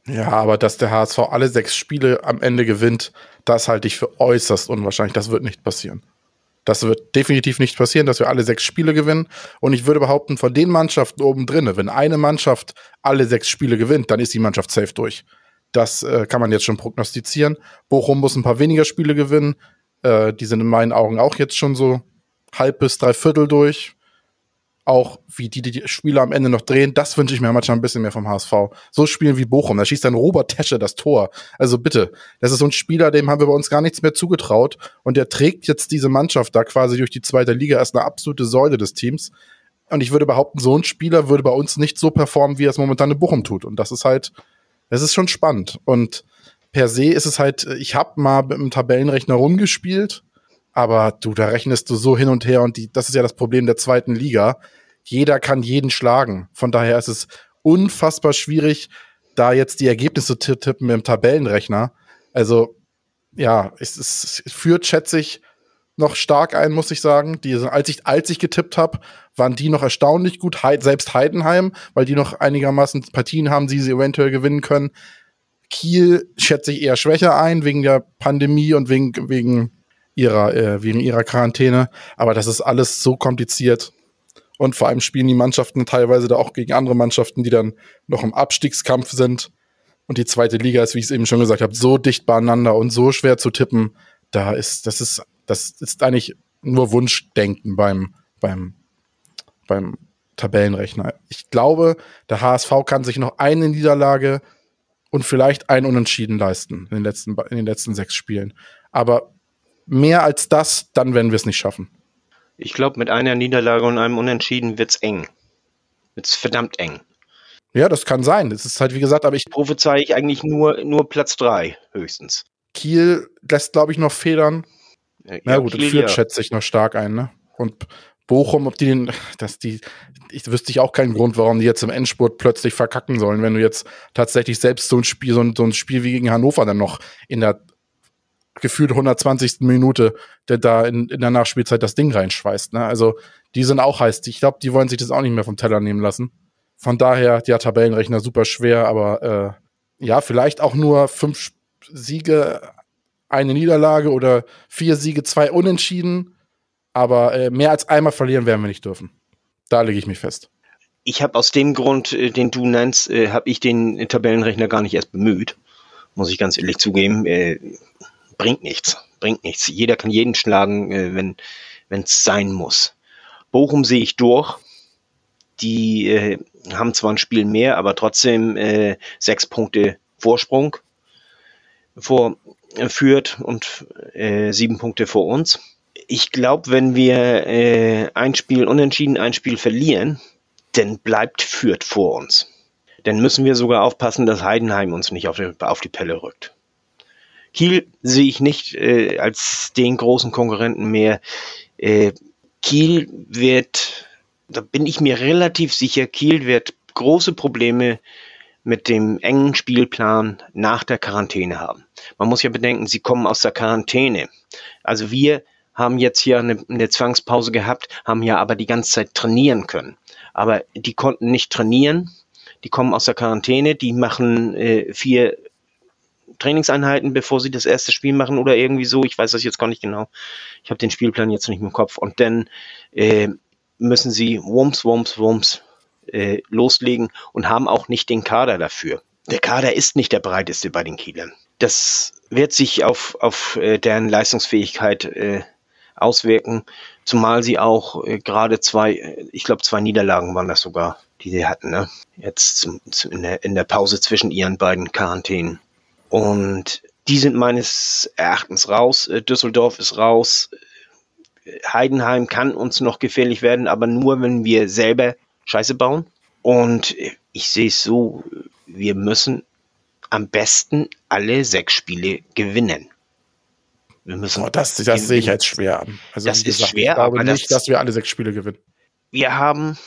Speaker 3: Ja, aber dass der HSV alle sechs Spiele am Ende gewinnt, das halte ich für äußerst unwahrscheinlich. Das wird nicht passieren. Das wird definitiv nicht passieren, dass wir alle sechs Spiele gewinnen. Und ich würde behaupten, von den Mannschaften oben drinne, wenn eine Mannschaft alle sechs Spiele gewinnt, dann ist die Mannschaft safe durch. Das äh, kann man jetzt schon prognostizieren. Bochum muss ein paar weniger Spiele gewinnen. Äh, die sind in meinen Augen auch jetzt schon so halb bis drei Viertel durch auch wie die, die Spieler am Ende noch drehen, das wünsche ich mir manchmal ein bisschen mehr vom HSV. So spielen wie Bochum, da schießt dann Robert Tesche das Tor. Also bitte, das ist so ein Spieler, dem haben wir bei uns gar nichts mehr zugetraut und der trägt jetzt diese Mannschaft da quasi durch die zweite Liga, ist eine absolute Säule des Teams. Und ich würde behaupten, so ein Spieler würde bei uns nicht so performen, wie er es momentan in Bochum tut. Und das ist halt, das ist schon spannend. Und per se ist es halt, ich habe mal mit dem Tabellenrechner rumgespielt aber du, da rechnest du so hin und her und die, das ist ja das Problem der zweiten Liga. Jeder kann jeden schlagen. Von daher ist es unfassbar schwierig, da jetzt die Ergebnisse zu tippen im Tabellenrechner. Also, ja, es, es, führt, schätze ich, noch stark ein, muss ich sagen. Die, als ich, als ich getippt habe, waren die noch erstaunlich gut. Selbst Heidenheim, weil die noch einigermaßen Partien haben, die sie eventuell gewinnen können. Kiel schätze ich eher schwächer ein, wegen der Pandemie und wegen, wegen ihrer, äh, wegen ihrer Quarantäne. Aber das ist alles so kompliziert. Und vor allem spielen die Mannschaften teilweise da auch gegen andere Mannschaften, die dann noch im Abstiegskampf sind. Und die zweite Liga ist, wie ich es eben schon gesagt habe, so dicht beieinander und so schwer zu tippen. Da ist, das ist, das ist eigentlich nur Wunschdenken beim, beim, beim Tabellenrechner. Ich glaube, der HSV kann sich noch eine Niederlage und vielleicht ein Unentschieden leisten in den letzten, in den letzten sechs Spielen. Aber mehr als das, dann werden wir es nicht schaffen.
Speaker 2: Ich glaube, mit einer Niederlage und einem Unentschieden wird es eng. Wird's verdammt eng.
Speaker 3: Ja, das kann sein. Das ist halt, wie gesagt, aber ich.
Speaker 2: Prophezei ich eigentlich nur, nur Platz 3 höchstens.
Speaker 3: Kiel lässt, glaube ich, noch federn. Ja, Na gut, Kiel, führt, ja. schätze ich, noch stark ein, ne? Und Bochum, ob die den, dass die, ich wüsste ich auch keinen Grund, warum die jetzt im Endspurt plötzlich verkacken sollen, wenn du jetzt tatsächlich selbst so ein Spiel, so ein, so ein Spiel wie gegen Hannover dann noch in der gefühlt 120. Minute, der da in, in der Nachspielzeit das Ding reinschweißt. Ne? Also die sind auch heiß. Ich glaube, die wollen sich das auch nicht mehr vom Teller nehmen lassen. Von daher, ja, Tabellenrechner super schwer, aber äh, ja, vielleicht auch nur fünf Siege, eine Niederlage oder vier Siege, zwei Unentschieden. Aber äh, mehr als einmal verlieren werden wir nicht dürfen. Da lege ich mich fest.
Speaker 2: Ich habe aus dem Grund, äh, den du nennst, äh, habe ich den Tabellenrechner gar nicht erst bemüht. Muss ich ganz ehrlich zugeben. Äh, bringt nichts, bringt nichts. Jeder kann jeden schlagen, äh, wenn es sein muss. Bochum sehe ich durch. Die äh, haben zwar ein Spiel mehr, aber trotzdem äh, sechs Punkte Vorsprung vor äh, führt und äh, sieben Punkte vor uns. Ich glaube, wenn wir äh, ein Spiel unentschieden, ein Spiel verlieren, dann bleibt Fürth vor uns. Dann müssen wir sogar aufpassen, dass Heidenheim uns nicht auf die, auf die Pelle rückt. Kiel sehe ich nicht äh, als den großen Konkurrenten mehr. Äh, Kiel wird, da bin ich mir relativ sicher, Kiel wird große Probleme mit dem engen Spielplan nach der Quarantäne haben. Man muss ja bedenken, sie kommen aus der Quarantäne. Also wir haben jetzt hier eine, eine, Zwangspause gehabt, haben ja aber die ganze Zeit trainieren können. Aber die konnten nicht trainieren. Die kommen aus der Quarantäne, die machen äh, vier Trainingseinheiten, bevor sie das erste Spiel machen oder irgendwie so. Ich weiß das jetzt gar nicht genau. Ich habe den Spielplan jetzt nicht im Kopf. Und dann äh, müssen sie Wumms, Wumms, Wumms äh, loslegen und haben auch nicht den Kader dafür. Der Kader ist nicht der breiteste bei den Kielern. Das wird sich auf, auf äh, deren Leistungsfähigkeit äh, auswirken, zumal sie auch äh, gerade zwei, äh, ich glaube zwei Niederlagen waren das sogar, die sie hatten, ne? Jetzt zum, zum, in, der, in der Pause zwischen ihren beiden Quarantänen. Und die sind meines Erachtens raus. Äh, Düsseldorf ist raus. Heidenheim kann uns noch gefährlich werden, aber nur, wenn wir selber Scheiße bauen. Und ich sehe es so, wir müssen am besten alle sechs Spiele gewinnen.
Speaker 3: Wir müssen oh, das, das sehe ich als schwer an.
Speaker 2: Also, das ist schwer,
Speaker 3: ich glaube aber nicht, das, dass wir alle sechs Spiele gewinnen.
Speaker 2: Wir haben,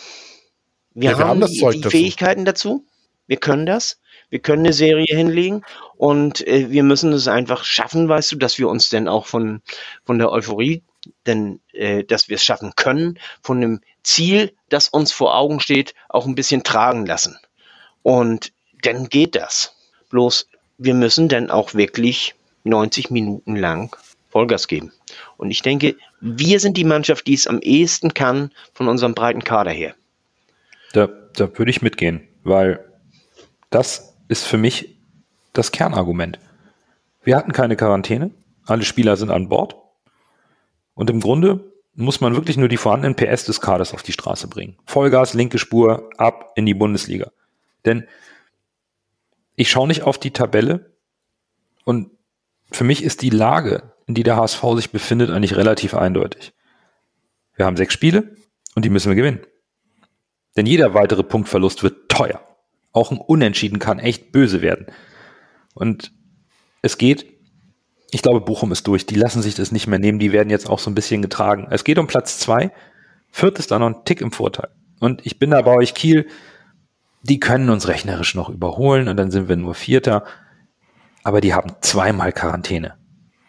Speaker 2: wir, ja, wir haben, die, die Fähigkeiten dazu. Wir können das. Wir können eine Serie hinlegen und äh, wir müssen es einfach schaffen, weißt du, dass wir uns denn auch von, von der Euphorie, denn äh, dass wir es schaffen können, von dem Ziel, das uns vor Augen steht, auch ein bisschen tragen lassen. Und dann geht das. Bloß wir müssen dann auch wirklich 90 Minuten lang Vollgas geben. Und ich denke, wir sind die Mannschaft, die es am ehesten kann von unserem breiten Kader her.
Speaker 1: Da, da würde ich mitgehen, weil das ist für mich das Kernargument. Wir hatten keine Quarantäne, alle Spieler sind an Bord. Und im Grunde muss man wirklich nur die vorhandenen PS des Kaders auf die Straße bringen. Vollgas, linke Spur, ab in die Bundesliga. Denn ich schaue nicht auf die Tabelle und für mich ist die Lage, in die der HSV sich befindet, eigentlich relativ eindeutig. Wir haben sechs Spiele und die müssen wir gewinnen. Denn jeder weitere Punktverlust wird teuer. Auch ein Unentschieden kann echt böse werden. Und es geht, ich glaube, Bochum ist durch. Die lassen sich das nicht mehr nehmen. Die werden jetzt auch so ein bisschen getragen. Es geht um Platz zwei. Fürth ist da noch ein Tick im Vorteil. Und ich bin da bei euch Kiel. Die können uns rechnerisch noch überholen und dann sind wir nur Vierter. Aber die haben zweimal Quarantäne.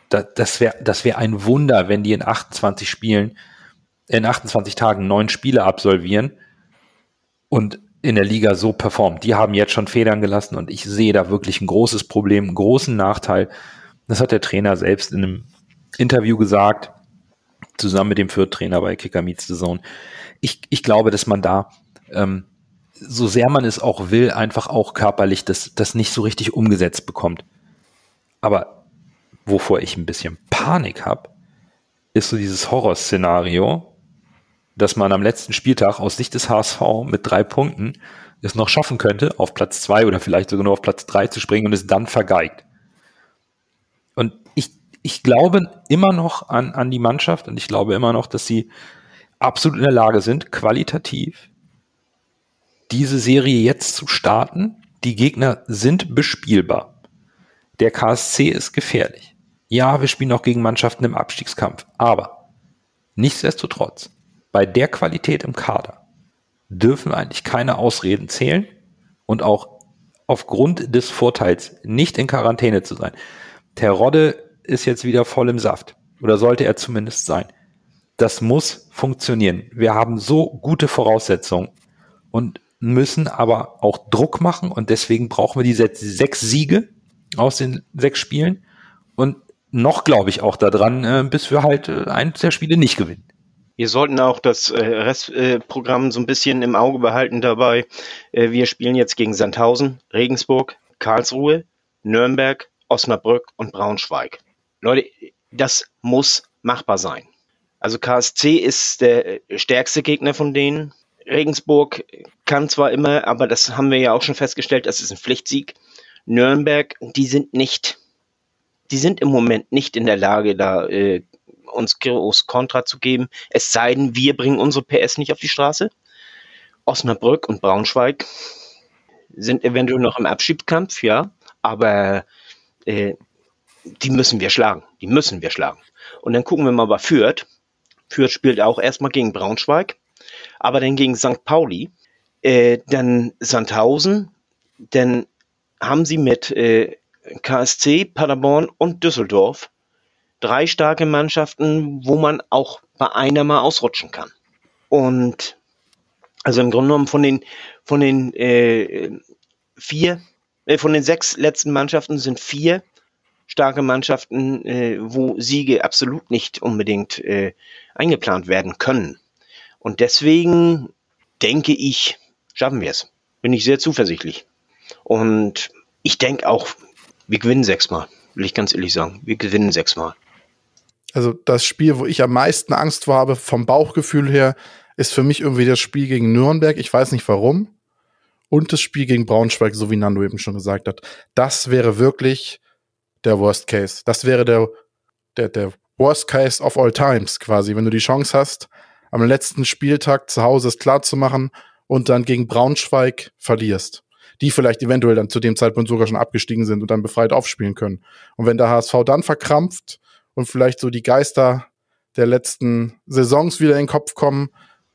Speaker 1: Das, das wäre das wär ein Wunder, wenn die in 28 Spielen, in 28 Tagen neun Spiele absolvieren und in der Liga so performt. Die haben jetzt schon Federn gelassen und ich sehe da wirklich ein großes Problem, einen großen Nachteil. Das hat der Trainer selbst in einem Interview gesagt, zusammen mit dem Fürth-Trainer bei Kicker Meets the Zone. Ich, ich glaube, dass man da, ähm, so sehr man es auch will, einfach auch körperlich das, das nicht so richtig umgesetzt bekommt. Aber wovor ich ein bisschen Panik habe, ist so dieses Horrorszenario, dass man am letzten Spieltag aus Sicht des HSV mit drei Punkten es noch schaffen könnte, auf Platz zwei oder vielleicht sogar nur auf Platz drei zu springen und es dann vergeigt. Und ich, ich glaube immer noch an, an die Mannschaft und ich glaube immer noch, dass sie absolut in der Lage sind, qualitativ diese Serie jetzt zu starten. Die Gegner sind bespielbar. Der KSC ist gefährlich. Ja, wir spielen auch gegen Mannschaften im Abstiegskampf, aber nichtsdestotrotz bei der Qualität im Kader dürfen eigentlich keine Ausreden zählen und auch aufgrund des Vorteils nicht in Quarantäne zu sein. Terodde ist jetzt wieder voll im Saft oder sollte er zumindest sein. Das muss funktionieren. Wir haben so gute Voraussetzungen und müssen aber auch Druck machen und deswegen brauchen wir diese sechs Siege aus den sechs Spielen und noch glaube ich auch daran, äh, bis wir halt äh, eins der Spiele nicht gewinnen.
Speaker 2: Wir sollten auch das äh, Restprogramm so ein bisschen im Auge behalten dabei. Äh, wir spielen jetzt gegen Sandhausen, Regensburg, Karlsruhe, Nürnberg, Osnabrück und Braunschweig. Leute, das muss machbar sein. Also KSC ist der stärkste Gegner von denen. Regensburg kann zwar immer, aber das haben wir ja auch schon festgestellt, das ist ein Pflichtsieg. Nürnberg, die sind nicht, die sind im Moment nicht in der Lage, da äh, uns groß Kontra zu geben, es sei denn, wir bringen unsere PS nicht auf die Straße. Osnabrück und Braunschweig sind eventuell noch im Abschiebskampf, ja, aber äh, die müssen wir schlagen. Die müssen wir schlagen. Und dann gucken wir mal bei Fürth. Fürth spielt auch erstmal gegen Braunschweig, aber dann gegen St. Pauli, äh, dann Sandhausen, dann haben sie mit äh, KSC, Paderborn und Düsseldorf drei starke Mannschaften, wo man auch bei einer mal ausrutschen kann. Und also im Grunde genommen von den von den äh, vier, äh, von den sechs letzten Mannschaften sind vier starke Mannschaften, äh, wo Siege absolut nicht unbedingt äh, eingeplant werden können. Und deswegen denke ich, schaffen wir es. Bin ich sehr zuversichtlich. Und ich denke auch, wir gewinnen sechsmal, will ich ganz ehrlich sagen. Wir gewinnen sechsmal.
Speaker 3: Also das Spiel, wo ich am meisten Angst vor habe, vom Bauchgefühl her, ist für mich irgendwie das Spiel gegen Nürnberg. Ich weiß nicht warum. Und das Spiel gegen Braunschweig, so wie Nando eben schon gesagt hat. Das wäre wirklich der Worst Case. Das wäre der, der, der Worst Case of all times quasi. Wenn du die Chance hast, am letzten Spieltag zu Hause es klar zu machen und dann gegen Braunschweig verlierst. Die vielleicht eventuell dann zu dem Zeitpunkt sogar schon abgestiegen sind und dann befreit aufspielen können. Und wenn der HSV dann verkrampft und vielleicht so die Geister der letzten Saisons wieder in den Kopf kommen,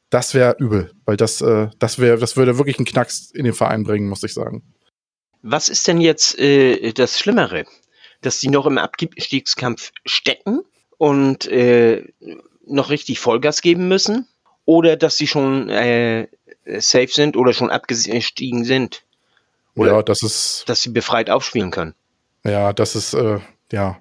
Speaker 3: das wäre übel, weil das, äh, das wäre, das würde wirklich einen Knacks in den Verein bringen, muss ich sagen.
Speaker 2: Was ist denn jetzt äh, das Schlimmere? Dass sie noch im Abstiegskampf stecken und äh, noch richtig Vollgas geben müssen? Oder dass sie schon äh, safe sind oder schon abgestiegen sind? Oder
Speaker 3: ja, das ist.
Speaker 2: Dass sie befreit aufspielen können.
Speaker 3: Ja, das ist, äh, ja,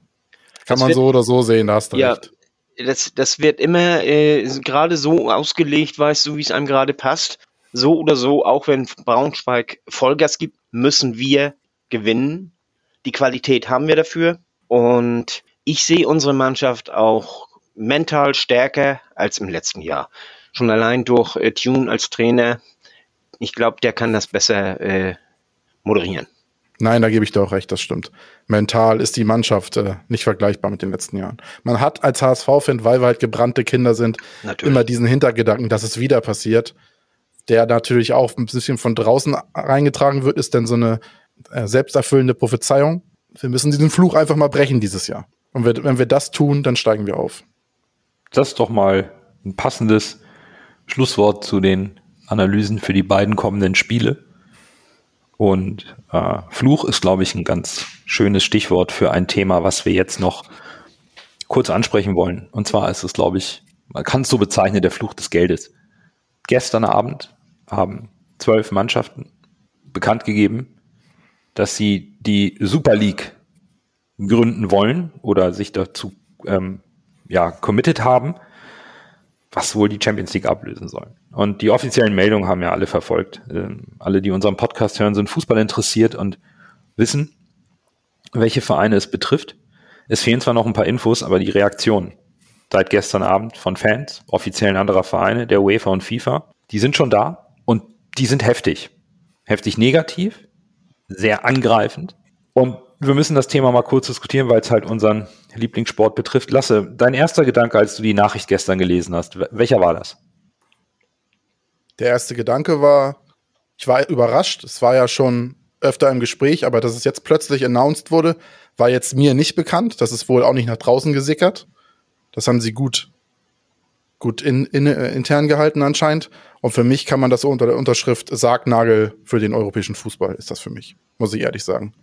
Speaker 3: kann das man wird, so oder so sehen, da hast du ja, recht.
Speaker 2: Das, das wird immer äh, gerade so ausgelegt, weißt du, wie es einem gerade passt. So oder so, auch wenn Braunschweig Vollgas gibt, müssen wir gewinnen. Die Qualität haben wir dafür. Und ich sehe unsere Mannschaft auch mental stärker als im letzten Jahr. Schon allein durch äh, Tune als Trainer. Ich glaube, der kann das besser äh, moderieren.
Speaker 3: Nein, da gebe ich dir auch recht, das stimmt. Mental ist die Mannschaft äh, nicht vergleichbar mit den letzten Jahren. Man hat als HSV-Fan, weil wir halt gebrannte Kinder sind, natürlich. immer diesen Hintergedanken, dass es wieder passiert, der natürlich auch ein bisschen von draußen reingetragen wird, ist denn so eine äh, selbsterfüllende Prophezeiung. Wir müssen diesen Fluch einfach mal brechen dieses Jahr. Und wir, wenn wir das tun, dann steigen wir auf.
Speaker 1: Das ist doch mal ein passendes Schlusswort zu den Analysen für die beiden kommenden Spiele. Und äh, Fluch ist, glaube ich, ein ganz schönes Stichwort für ein Thema, was wir jetzt noch kurz ansprechen wollen. Und zwar ist es, glaube ich, man kann es so bezeichnen, der Fluch des Geldes. Gestern Abend haben zwölf Mannschaften bekannt gegeben, dass sie die Super League gründen wollen oder sich dazu ähm, ja, committed haben, was wohl die Champions League ablösen soll. Und die offiziellen Meldungen haben ja alle verfolgt. Ähm, alle, die unseren Podcast hören, sind Fußball interessiert und wissen, welche Vereine es betrifft. Es fehlen zwar noch ein paar Infos, aber die Reaktionen seit gestern Abend von Fans, offiziellen anderer Vereine, der UEFA und FIFA, die sind schon da und die sind heftig. Heftig negativ, sehr angreifend. Und wir müssen das Thema mal kurz diskutieren, weil es halt unseren Lieblingssport betrifft. Lasse, dein erster Gedanke, als du die Nachricht gestern gelesen hast, welcher war das?
Speaker 3: Der erste Gedanke war, ich war überrascht. Es war ja schon öfter im Gespräch, aber dass es jetzt plötzlich announced wurde, war jetzt mir nicht bekannt. Das ist wohl auch nicht nach draußen gesickert. Das haben sie gut, gut in, in, äh, intern gehalten anscheinend. Und für mich kann man das unter der Unterschrift Sargnagel für den europäischen Fußball ist das für mich, muss ich ehrlich sagen.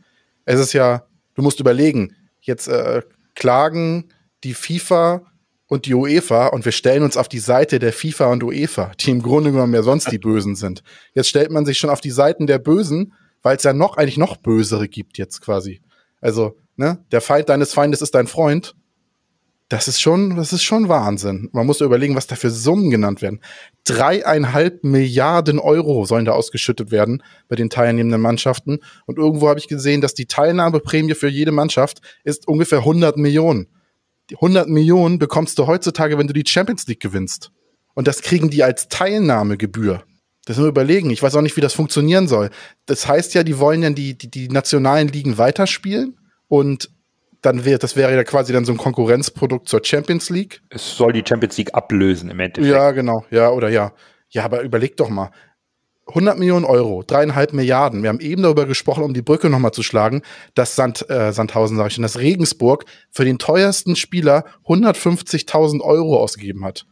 Speaker 3: Es ist ja, du musst überlegen, jetzt äh, klagen die FIFA und die UEFA und wir stellen uns auf die Seite der FIFA und UEFA, die im Grunde genommen ja sonst die Bösen sind. Jetzt stellt man sich schon auf die Seiten der Bösen, weil es ja noch eigentlich noch bösere gibt jetzt quasi. Also, ne, der Feind deines Feindes ist dein Freund das ist schon, das ist schon Wahnsinn. Man muss überlegen, was da für Summen genannt werden. Dreieinhalb Milliarden Euro sollen da ausgeschüttet werden bei den teilnehmenden Mannschaften. Und irgendwo habe ich gesehen, dass die Teilnahmeprämie für jede Mannschaft ist ungefähr 100 Millionen. Die 100 Millionen bekommst du heutzutage, wenn du die Champions League gewinnst. Und das kriegen die als Teilnahmegebühr. Das nur überlegen. Ich weiß auch nicht, wie das funktionieren soll. Das heißt ja, die wollen ja die, die, die nationalen Ligen weiterspielen und dann wäre, das wäre ja quasi dann so ein Konkurrenzprodukt zur Champions League.
Speaker 1: Es soll die Champions League ablösen im Endeffekt.
Speaker 3: Ja, genau. Ja, oder ja. Ja, aber überleg doch mal. 100 Millionen Euro, dreieinhalb Milliarden. Wir haben eben darüber gesprochen, um die Brücke nochmal zu schlagen, dass Sand, äh, Sandhausen, sag ich schon, dass Regensburg für den teuersten Spieler 150.000 Euro ausgegeben hat.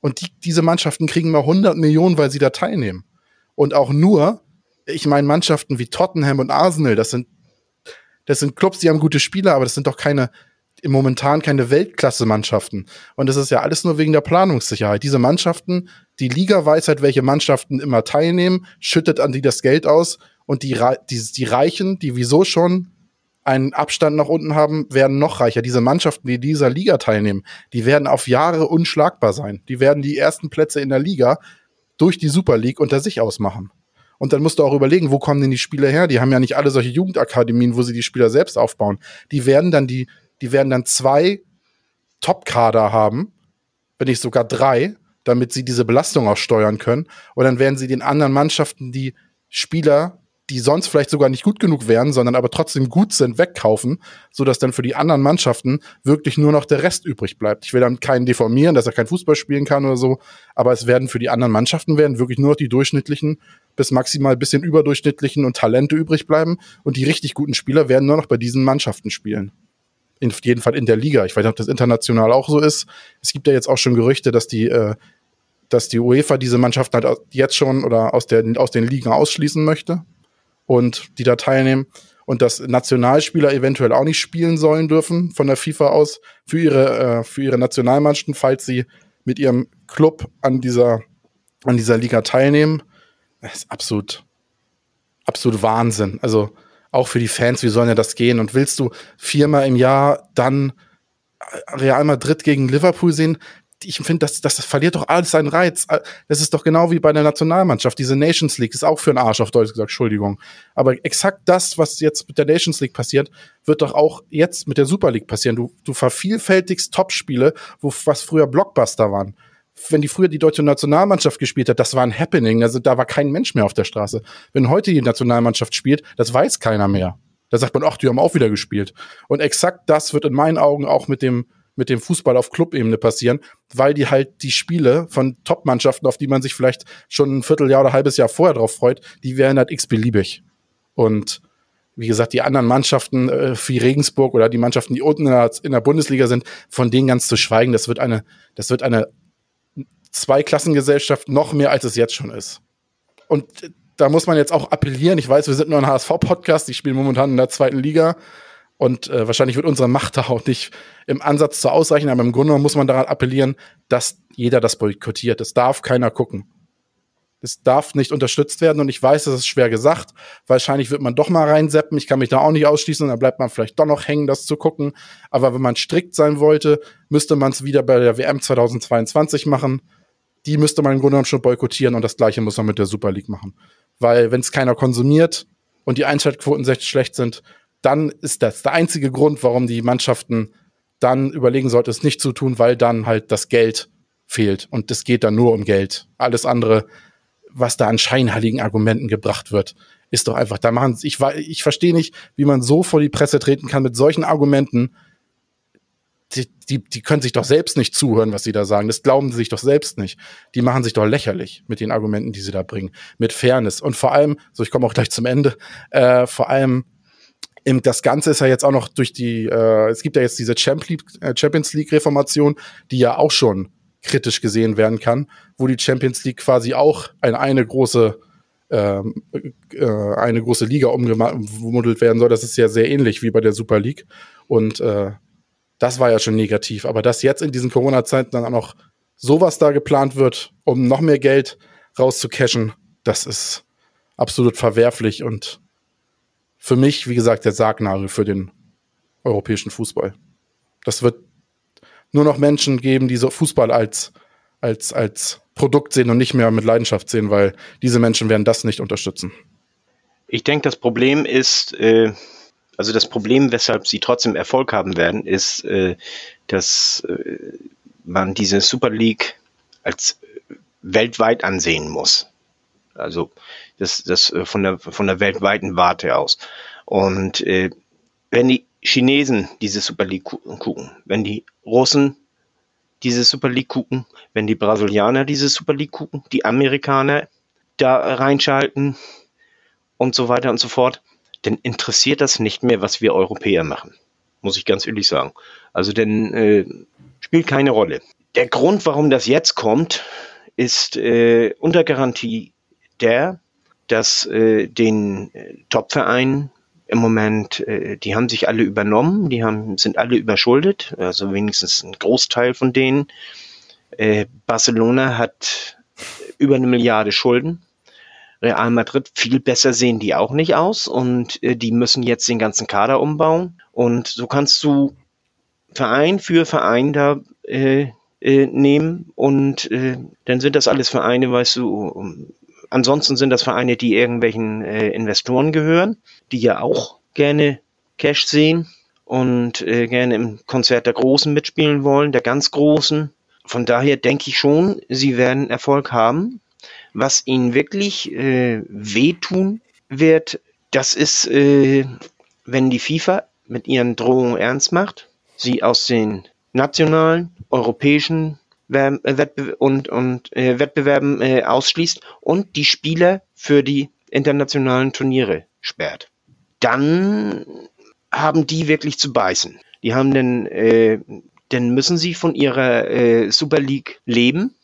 Speaker 3: Und die, diese Mannschaften kriegen mal 100 Millionen, weil sie da teilnehmen. Und auch nur, ich meine, Mannschaften wie Tottenham und Arsenal, das sind das sind Clubs, die haben gute Spieler, aber das sind doch keine, momentan keine Weltklasse-Mannschaften. Und das ist ja alles nur wegen der Planungssicherheit. Diese Mannschaften, die Liga weiß halt, welche Mannschaften immer teilnehmen, schüttet an die das Geld aus und die, die, die Reichen, die wieso schon einen Abstand nach unten haben, werden noch reicher. Diese Mannschaften, die dieser Liga teilnehmen, die werden auf Jahre unschlagbar sein. Die werden die ersten Plätze in der Liga durch die Super League unter sich ausmachen. Und dann musst du auch überlegen, wo kommen denn die Spieler her? Die haben ja nicht alle solche Jugendakademien, wo sie die Spieler selbst aufbauen. Die werden dann die, die werden dann zwei Top-Kader haben, wenn nicht sogar drei, damit sie diese Belastung auch steuern können. Und dann werden sie den anderen Mannschaften die Spieler die sonst vielleicht sogar nicht gut genug wären, sondern aber trotzdem gut sind, wegkaufen, so dass dann für die anderen Mannschaften wirklich nur noch der Rest übrig bleibt. Ich will dann keinen deformieren, dass er kein Fußball spielen kann oder so, aber es werden für die anderen Mannschaften werden wirklich nur noch die durchschnittlichen bis maximal bisschen überdurchschnittlichen und Talente übrig bleiben und die richtig guten Spieler werden nur noch bei diesen Mannschaften spielen. In jedem Fall in der Liga. Ich weiß nicht, ob das international auch so ist. Es gibt ja jetzt auch schon Gerüchte, dass die äh, dass die UEFA diese Mannschaften halt jetzt schon oder aus, der, aus den Ligen ausschließen möchte und die da teilnehmen und dass Nationalspieler eventuell auch nicht spielen sollen dürfen von der FIFA aus für ihre, äh, für ihre Nationalmannschaften, falls sie mit ihrem Club an dieser, an dieser Liga teilnehmen. Das ist absolut, absolut Wahnsinn. Also auch für die Fans, wie soll ja das gehen? Und willst du viermal im Jahr dann Real Madrid gegen Liverpool sehen? ich finde, das, das verliert doch alles seinen Reiz. Das ist doch genau wie bei der Nationalmannschaft. Diese Nations League ist auch für einen Arsch auf Deutsch gesagt, Entschuldigung. Aber exakt das, was jetzt mit der Nations League passiert, wird doch auch jetzt mit der Super League passieren. Du, du vervielfältigst Topspiele, wo was früher Blockbuster waren. Wenn die früher die deutsche Nationalmannschaft gespielt hat, das war ein Happening. Also da war kein Mensch mehr auf der Straße. Wenn heute die Nationalmannschaft spielt, das weiß keiner mehr. Da sagt man, ach, die haben auch wieder gespielt. Und exakt das wird in meinen Augen auch mit dem mit dem Fußball auf Clubebene passieren, weil die halt die Spiele von Top-Mannschaften, auf die man sich vielleicht schon ein Vierteljahr oder ein halbes Jahr vorher drauf freut, die wären halt x-beliebig. Und wie gesagt, die anderen Mannschaften äh, wie Regensburg oder die Mannschaften, die unten in der, in der Bundesliga sind, von denen ganz zu schweigen, das wird eine, das wird eine Zweiklassengesellschaft noch mehr, als es jetzt schon ist. Und da muss man jetzt auch appellieren. Ich weiß, wir sind nur ein HSV-Podcast, die spielen momentan in der zweiten Liga. Und äh, wahrscheinlich wird unsere Macht da auch nicht im Ansatz zu ausreichen, aber im Grunde muss man daran appellieren, dass jeder das boykottiert. Es darf keiner gucken. Es darf nicht unterstützt werden und ich weiß, das ist schwer gesagt. Wahrscheinlich wird man doch mal reinseppen. Ich kann mich da auch nicht ausschließen und dann bleibt man vielleicht doch noch hängen, das zu gucken. Aber wenn man strikt sein wollte, müsste man es wieder bei der WM 2022 machen. Die müsste man im Grunde genommen schon boykottieren und das gleiche muss man mit der Super League machen. Weil wenn es keiner konsumiert und die Einschaltquoten schlecht sind, dann ist das der einzige Grund, warum die Mannschaften dann überlegen sollten, es nicht zu tun, weil dann halt das Geld fehlt. Und es geht dann nur um Geld. Alles andere, was da an scheinheiligen Argumenten gebracht wird, ist doch einfach, da machen ich, ich verstehe nicht, wie man so vor die Presse treten kann mit solchen Argumenten. Die, die, die können sich doch selbst nicht zuhören, was sie da sagen. Das glauben sie sich doch selbst nicht. Die machen sich doch lächerlich mit den Argumenten, die sie da bringen. Mit Fairness. Und vor allem, so ich komme auch gleich zum Ende, äh, vor allem das Ganze ist ja jetzt auch noch durch die, äh, es gibt ja jetzt diese äh, Champions League Reformation, die ja auch schon kritisch gesehen werden kann, wo die Champions League quasi auch eine, eine große ähm, äh, eine große Liga umgemodelt werden soll. Das ist ja sehr ähnlich wie bei der Super League. Und äh, das war ja schon negativ. Aber dass jetzt in diesen Corona-Zeiten dann auch noch sowas da geplant wird, um noch mehr Geld rauszucashen, das ist absolut verwerflich und für mich, wie gesagt, der Sargnagel für den europäischen Fußball. Das wird nur noch Menschen geben, die so Fußball als, als, als Produkt sehen und nicht mehr mit Leidenschaft sehen, weil diese Menschen werden das nicht unterstützen.
Speaker 2: Ich denke, das Problem ist, äh, also das Problem, weshalb sie trotzdem Erfolg haben werden, ist, äh, dass äh, man diese Super League als weltweit ansehen muss. Also das, das äh, von der von der weltweiten Warte aus. Und äh, wenn die Chinesen diese Super League gucken, wenn die Russen diese Super League gucken, wenn die Brasilianer diese Super League gucken, die Amerikaner da reinschalten und so weiter und so fort, dann interessiert das nicht mehr, was wir Europäer machen. Muss ich ganz ehrlich sagen. Also denn äh, spielt keine Rolle. Der Grund, warum das jetzt kommt, ist äh, unter Garantie der, dass äh, den äh, Top-Vereinen im Moment, äh, die haben sich alle übernommen, die haben, sind alle überschuldet, also wenigstens ein Großteil von denen. Äh, Barcelona hat über eine Milliarde Schulden. Real Madrid, viel besser sehen die auch nicht aus und äh, die müssen jetzt den ganzen Kader umbauen. Und so kannst du Verein für Verein da äh, äh, nehmen und äh, dann sind das alles Vereine, weißt du, Ansonsten sind das Vereine, die irgendwelchen äh, Investoren gehören, die ja auch gerne Cash sehen und äh, gerne im Konzert der Großen mitspielen wollen, der ganz Großen. Von daher denke ich schon, sie werden Erfolg haben. Was ihnen wirklich äh, wehtun wird, das ist, äh, wenn die FIFA mit ihren Drohungen ernst macht, sie aus den nationalen, europäischen äh, und, und äh, Wettbewerben äh, ausschließt und die Spieler für die internationalen Turniere sperrt. Dann haben die wirklich zu beißen. Die haben dann, äh, dann müssen sie von ihrer äh, Super League leben.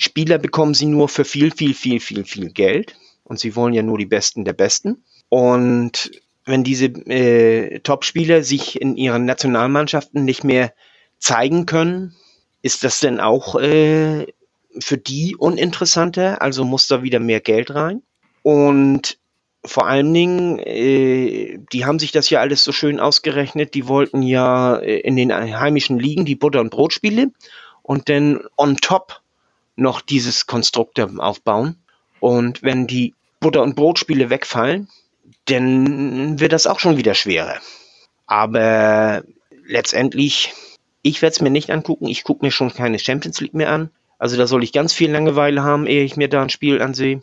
Speaker 2: Spieler bekommen sie nur für viel, viel, viel, viel, viel Geld. Und sie wollen ja nur die Besten der Besten. Und wenn diese äh, Top-Spieler sich in ihren Nationalmannschaften nicht mehr zeigen können, ist das denn auch äh, für die uninteressanter? Also muss da wieder mehr Geld rein? Und vor allen Dingen, äh, die haben sich das ja alles so schön ausgerechnet. Die wollten ja äh, in den heimischen Ligen die Butter- und Brotspiele und dann on top noch dieses Konstrukt aufbauen. Und wenn die Butter- und Brotspiele wegfallen, dann wird das auch schon wieder schwerer. Aber letztendlich, ich werde es mir nicht angucken. Ich gucke mir schon keine Champions League mehr an. Also da soll ich ganz viel Langeweile haben, ehe ich mir da ein Spiel ansehe.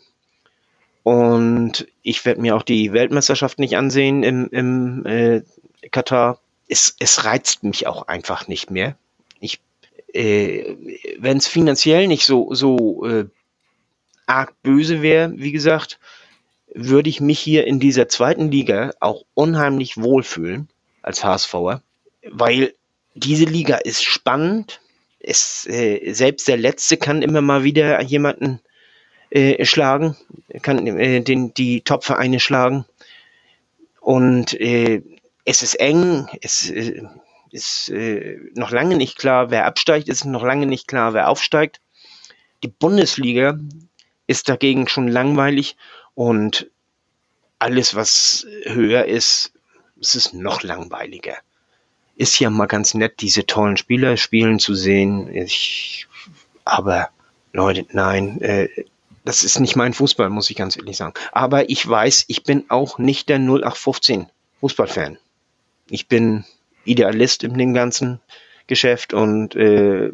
Speaker 2: Und ich werde mir auch die Weltmeisterschaft nicht ansehen im, im äh, Katar. Es, es reizt mich auch einfach nicht mehr. Äh, wenn es finanziell nicht so, so äh, arg böse wäre, wie gesagt, würde ich mich hier in dieser zweiten Liga auch unheimlich wohlfühlen als HSVer, weil diese Liga ist spannend. Es, äh, selbst der Letzte kann immer mal wieder jemanden äh, schlagen, kann äh, den, die Top-Vereine schlagen. Und äh, es ist eng, es äh, ist äh, noch lange nicht klar, wer absteigt, ist noch lange nicht klar, wer aufsteigt. Die Bundesliga ist dagegen schon langweilig und alles, was höher ist, es ist noch langweiliger. Ist ja mal ganz nett, diese tollen Spieler spielen zu sehen. Ich, aber Leute, nein, äh, das ist nicht mein Fußball, muss ich ganz ehrlich sagen. Aber ich weiß, ich bin auch nicht der 0815 Fußballfan. Ich bin Idealist in dem ganzen Geschäft und äh,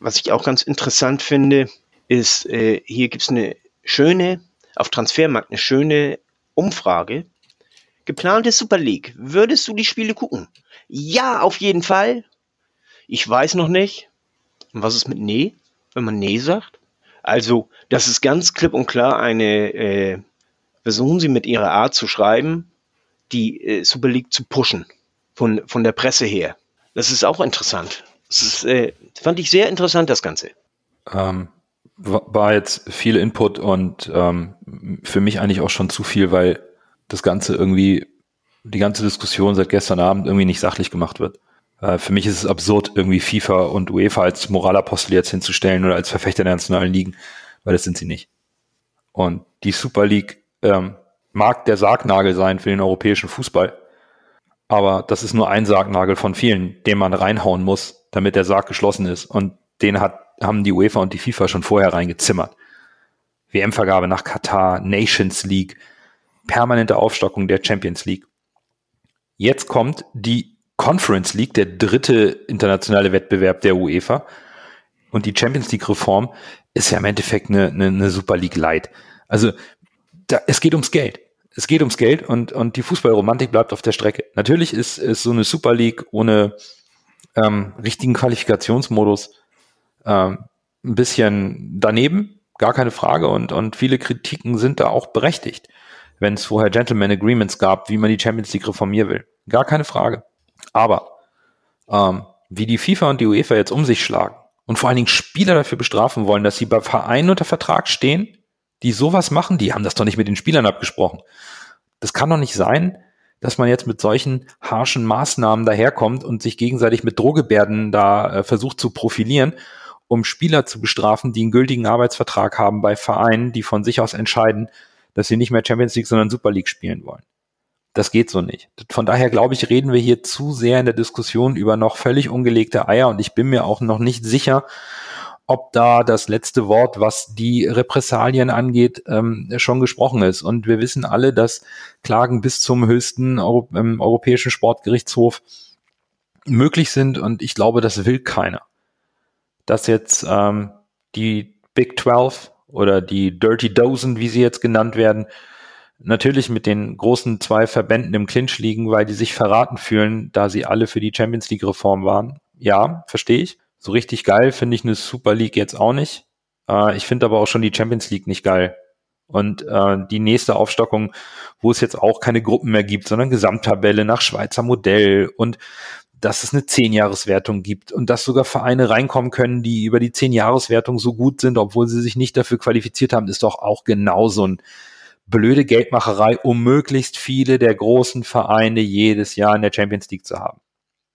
Speaker 2: was ich auch ganz interessant finde, ist, äh, hier gibt es eine schöne, auf Transfermarkt eine schöne Umfrage. Geplante Super League. Würdest du die Spiele gucken? Ja, auf jeden Fall. Ich weiß noch nicht. Und was ist mit Nee? Wenn man Nee sagt? Also, das ist ganz klipp und klar eine, äh, versuchen Sie mit Ihrer Art zu schreiben, die äh, Super League zu pushen. Von, von der Presse her. Das ist auch interessant. Das ist, äh, fand ich sehr interessant, das Ganze.
Speaker 1: Ähm, war jetzt viel Input und ähm, für mich eigentlich auch schon zu viel, weil das Ganze irgendwie, die ganze Diskussion seit gestern Abend irgendwie nicht sachlich gemacht wird. Äh, für mich ist es absurd, irgendwie FIFA und UEFA als Moralapostel jetzt hinzustellen oder als Verfechter der nationalen Ligen, weil das sind sie nicht. Und die Super League ähm, mag der Sargnagel sein für den europäischen Fußball, aber das ist nur ein Sargnagel von vielen, den man reinhauen muss, damit der Sarg geschlossen ist. Und den hat haben die UEFA und die FIFA schon vorher reingezimmert. WM-Vergabe nach Katar, Nations League, permanente Aufstockung der Champions League. Jetzt kommt die Conference League, der dritte internationale Wettbewerb der UEFA. Und die Champions League Reform ist ja im Endeffekt eine, eine, eine Super League Light. Also da, es geht ums Geld. Es geht ums Geld und, und die Fußballromantik bleibt auf der Strecke. Natürlich ist, ist so eine Super League ohne ähm, richtigen Qualifikationsmodus ähm, ein bisschen daneben, gar keine Frage. Und, und viele Kritiken sind da auch berechtigt, wenn es vorher Gentleman Agreements gab, wie man die Champions League reformieren will. Gar keine Frage. Aber ähm, wie die FIFA und die UEFA jetzt um sich schlagen und vor allen Dingen Spieler dafür bestrafen wollen, dass sie bei Vereinen unter Vertrag stehen, die sowas machen, die haben das doch nicht mit den Spielern abgesprochen. Das kann doch nicht sein, dass man jetzt mit solchen harschen Maßnahmen daherkommt und sich gegenseitig mit Drohgebärden da äh, versucht zu profilieren um Spieler zu bestrafen, die einen gültigen Arbeitsvertrag haben bei Vereinen, die von sich aus entscheiden, dass sie nicht mehr Champions League, sondern Super League spielen wollen. Das geht so nicht. Von daher glaube ich, reden wir hier zu sehr in der Diskussion über noch völlig ungelegte Eier und ich bin mir auch noch nicht sicher, ob da das letzte Wort, was die Repressalien angeht, ähm, schon gesprochen ist. Und wir wissen alle, dass Klagen bis zum höchsten Euro ähm, Europäischen Sportgerichtshof möglich sind und ich glaube, das will keiner dass jetzt ähm, die Big 12 oder die Dirty Dozen, wie sie jetzt genannt werden, natürlich mit den großen zwei Verbänden im Clinch liegen, weil die sich verraten fühlen, da sie alle für die Champions League Reform waren. Ja, verstehe ich. So richtig geil finde ich eine Super League jetzt auch nicht. Äh, ich finde aber auch schon die Champions League nicht geil. Und äh, die nächste Aufstockung, wo es jetzt auch keine Gruppen mehr gibt, sondern Gesamttabelle nach Schweizer Modell und dass es eine Zehn-Jahres-Wertung gibt und dass sogar Vereine reinkommen können, die über die Zehn-Jahres-Wertung so gut sind, obwohl sie sich nicht dafür qualifiziert haben, ist doch auch genau so ein blöde Geldmacherei, um möglichst viele der großen Vereine jedes Jahr in der Champions League zu haben.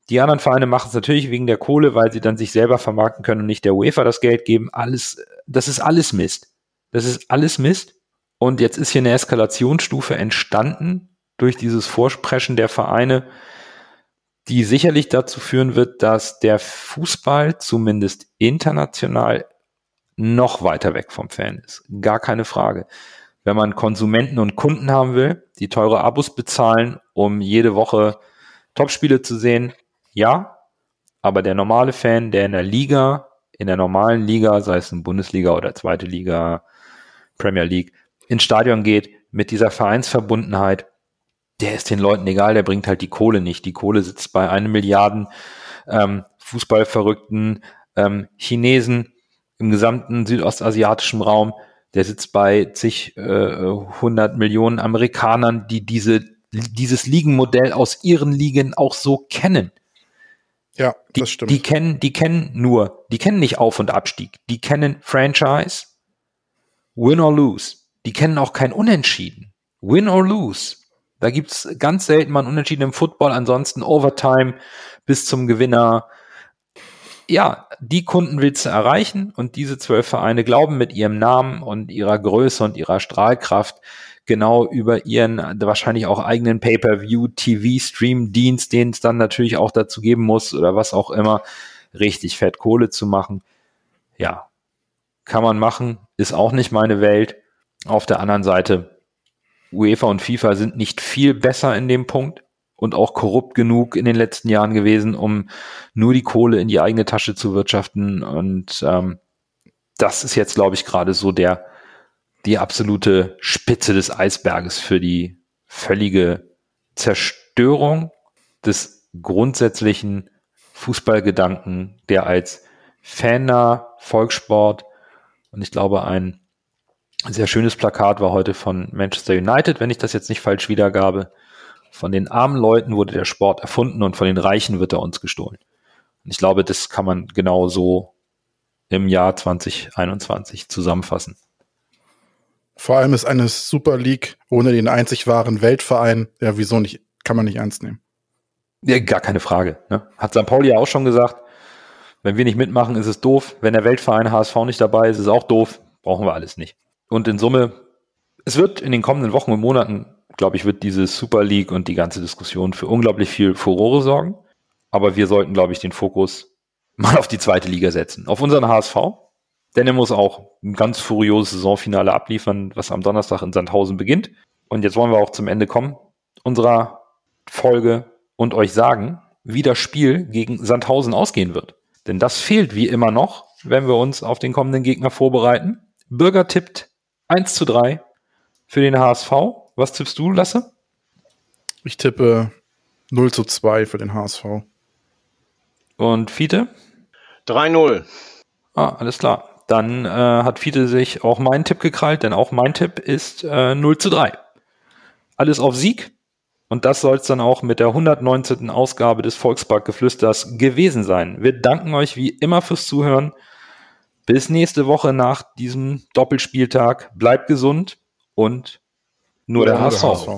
Speaker 1: Die anderen Vereine machen es natürlich wegen der Kohle, weil sie dann sich selber vermarkten können und nicht der UEFA das Geld geben. Alles, das ist alles Mist. Das ist alles Mist. Und jetzt ist hier eine Eskalationsstufe entstanden durch dieses Vorsprechen der Vereine, die sicherlich dazu führen wird, dass der Fußball zumindest international noch weiter weg vom Fan ist. Gar keine Frage. Wenn man Konsumenten und Kunden haben will, die teure Abos bezahlen, um jede Woche Topspiele zu sehen, ja. Aber der normale Fan, der in der Liga, in der normalen Liga, sei es in Bundesliga oder zweite Liga, Premier League, ins Stadion geht, mit dieser Vereinsverbundenheit, der ist den Leuten egal, der bringt halt die Kohle nicht. Die Kohle sitzt bei einem Milliarden ähm, Fußballverrückten ähm, Chinesen im gesamten südostasiatischen Raum. Der sitzt bei zig äh, 100 Millionen Amerikanern, die diese, dieses Ligenmodell aus ihren Ligen auch so kennen.
Speaker 3: Ja,
Speaker 1: die,
Speaker 3: das stimmt.
Speaker 1: Die kennen, die kennen nur, die kennen nicht Auf- und Abstieg. Die kennen Franchise, Win or Lose. Die kennen auch kein Unentschieden. Win or Lose. Da gibt's ganz selten mal ein Unentschieden im Football, ansonsten Overtime bis zum Gewinner. Ja, die Kunden willst du erreichen und diese zwölf Vereine glauben mit ihrem Namen und ihrer Größe und ihrer Strahlkraft genau über ihren wahrscheinlich auch eigenen Pay-per-View TV-Stream-Dienst, den es dann natürlich auch dazu geben muss oder was auch immer, richtig fett Kohle zu machen. Ja, kann man machen, ist auch nicht meine Welt. Auf der anderen Seite, UEFA und FIFA sind nicht viel besser in dem Punkt und auch korrupt genug in den letzten Jahren gewesen, um nur die Kohle in die eigene Tasche zu wirtschaften. Und ähm, das ist jetzt, glaube ich, gerade so der die absolute Spitze des Eisberges für die völlige Zerstörung des grundsätzlichen Fußballgedanken, der als faner Volkssport und ich glaube ein sehr schönes Plakat war heute von Manchester United, wenn ich das jetzt nicht falsch wiedergabe. Von den armen Leuten wurde der Sport erfunden und von den Reichen wird er uns gestohlen. Und ich glaube, das kann man genau so im Jahr 2021 zusammenfassen.
Speaker 3: Vor allem ist eine Super League ohne den einzig wahren Weltverein, ja, wieso nicht, kann man nicht ernst nehmen.
Speaker 1: Ja, gar keine Frage. Ne? Hat St. Pauli ja auch schon gesagt, wenn wir nicht mitmachen, ist es doof. Wenn der Weltverein HSV nicht dabei ist, ist es auch doof. Brauchen wir alles nicht. Und in Summe, es wird in den kommenden Wochen und Monaten, glaube ich, wird diese Super League und die ganze Diskussion für unglaublich viel Furore sorgen. Aber wir sollten, glaube ich, den Fokus mal auf die zweite Liga setzen. Auf unseren HSV, denn er muss auch ein ganz furioses Saisonfinale abliefern, was am Donnerstag in Sandhausen beginnt. Und jetzt wollen wir auch zum Ende kommen unserer Folge und euch sagen, wie das Spiel gegen Sandhausen ausgehen wird. Denn das fehlt wie immer noch, wenn wir uns auf den kommenden Gegner vorbereiten. Bürger tippt 1 zu 3 für den HSV. Was tippst du, Lasse?
Speaker 3: Ich tippe 0 zu 2 für den HSV.
Speaker 1: Und Fiete?
Speaker 2: 3-0.
Speaker 1: Ah, alles klar dann äh, hat Fiete sich auch meinen Tipp gekrallt, denn auch mein Tipp ist äh, 0 zu 3. Alles auf Sieg. Und das soll es dann auch mit der 119. Ausgabe des Volksparkgeflüsters gewesen sein. Wir danken euch wie immer fürs Zuhören. Bis nächste Woche nach diesem Doppelspieltag. Bleibt gesund und nur, nur der, der HSV. HSV.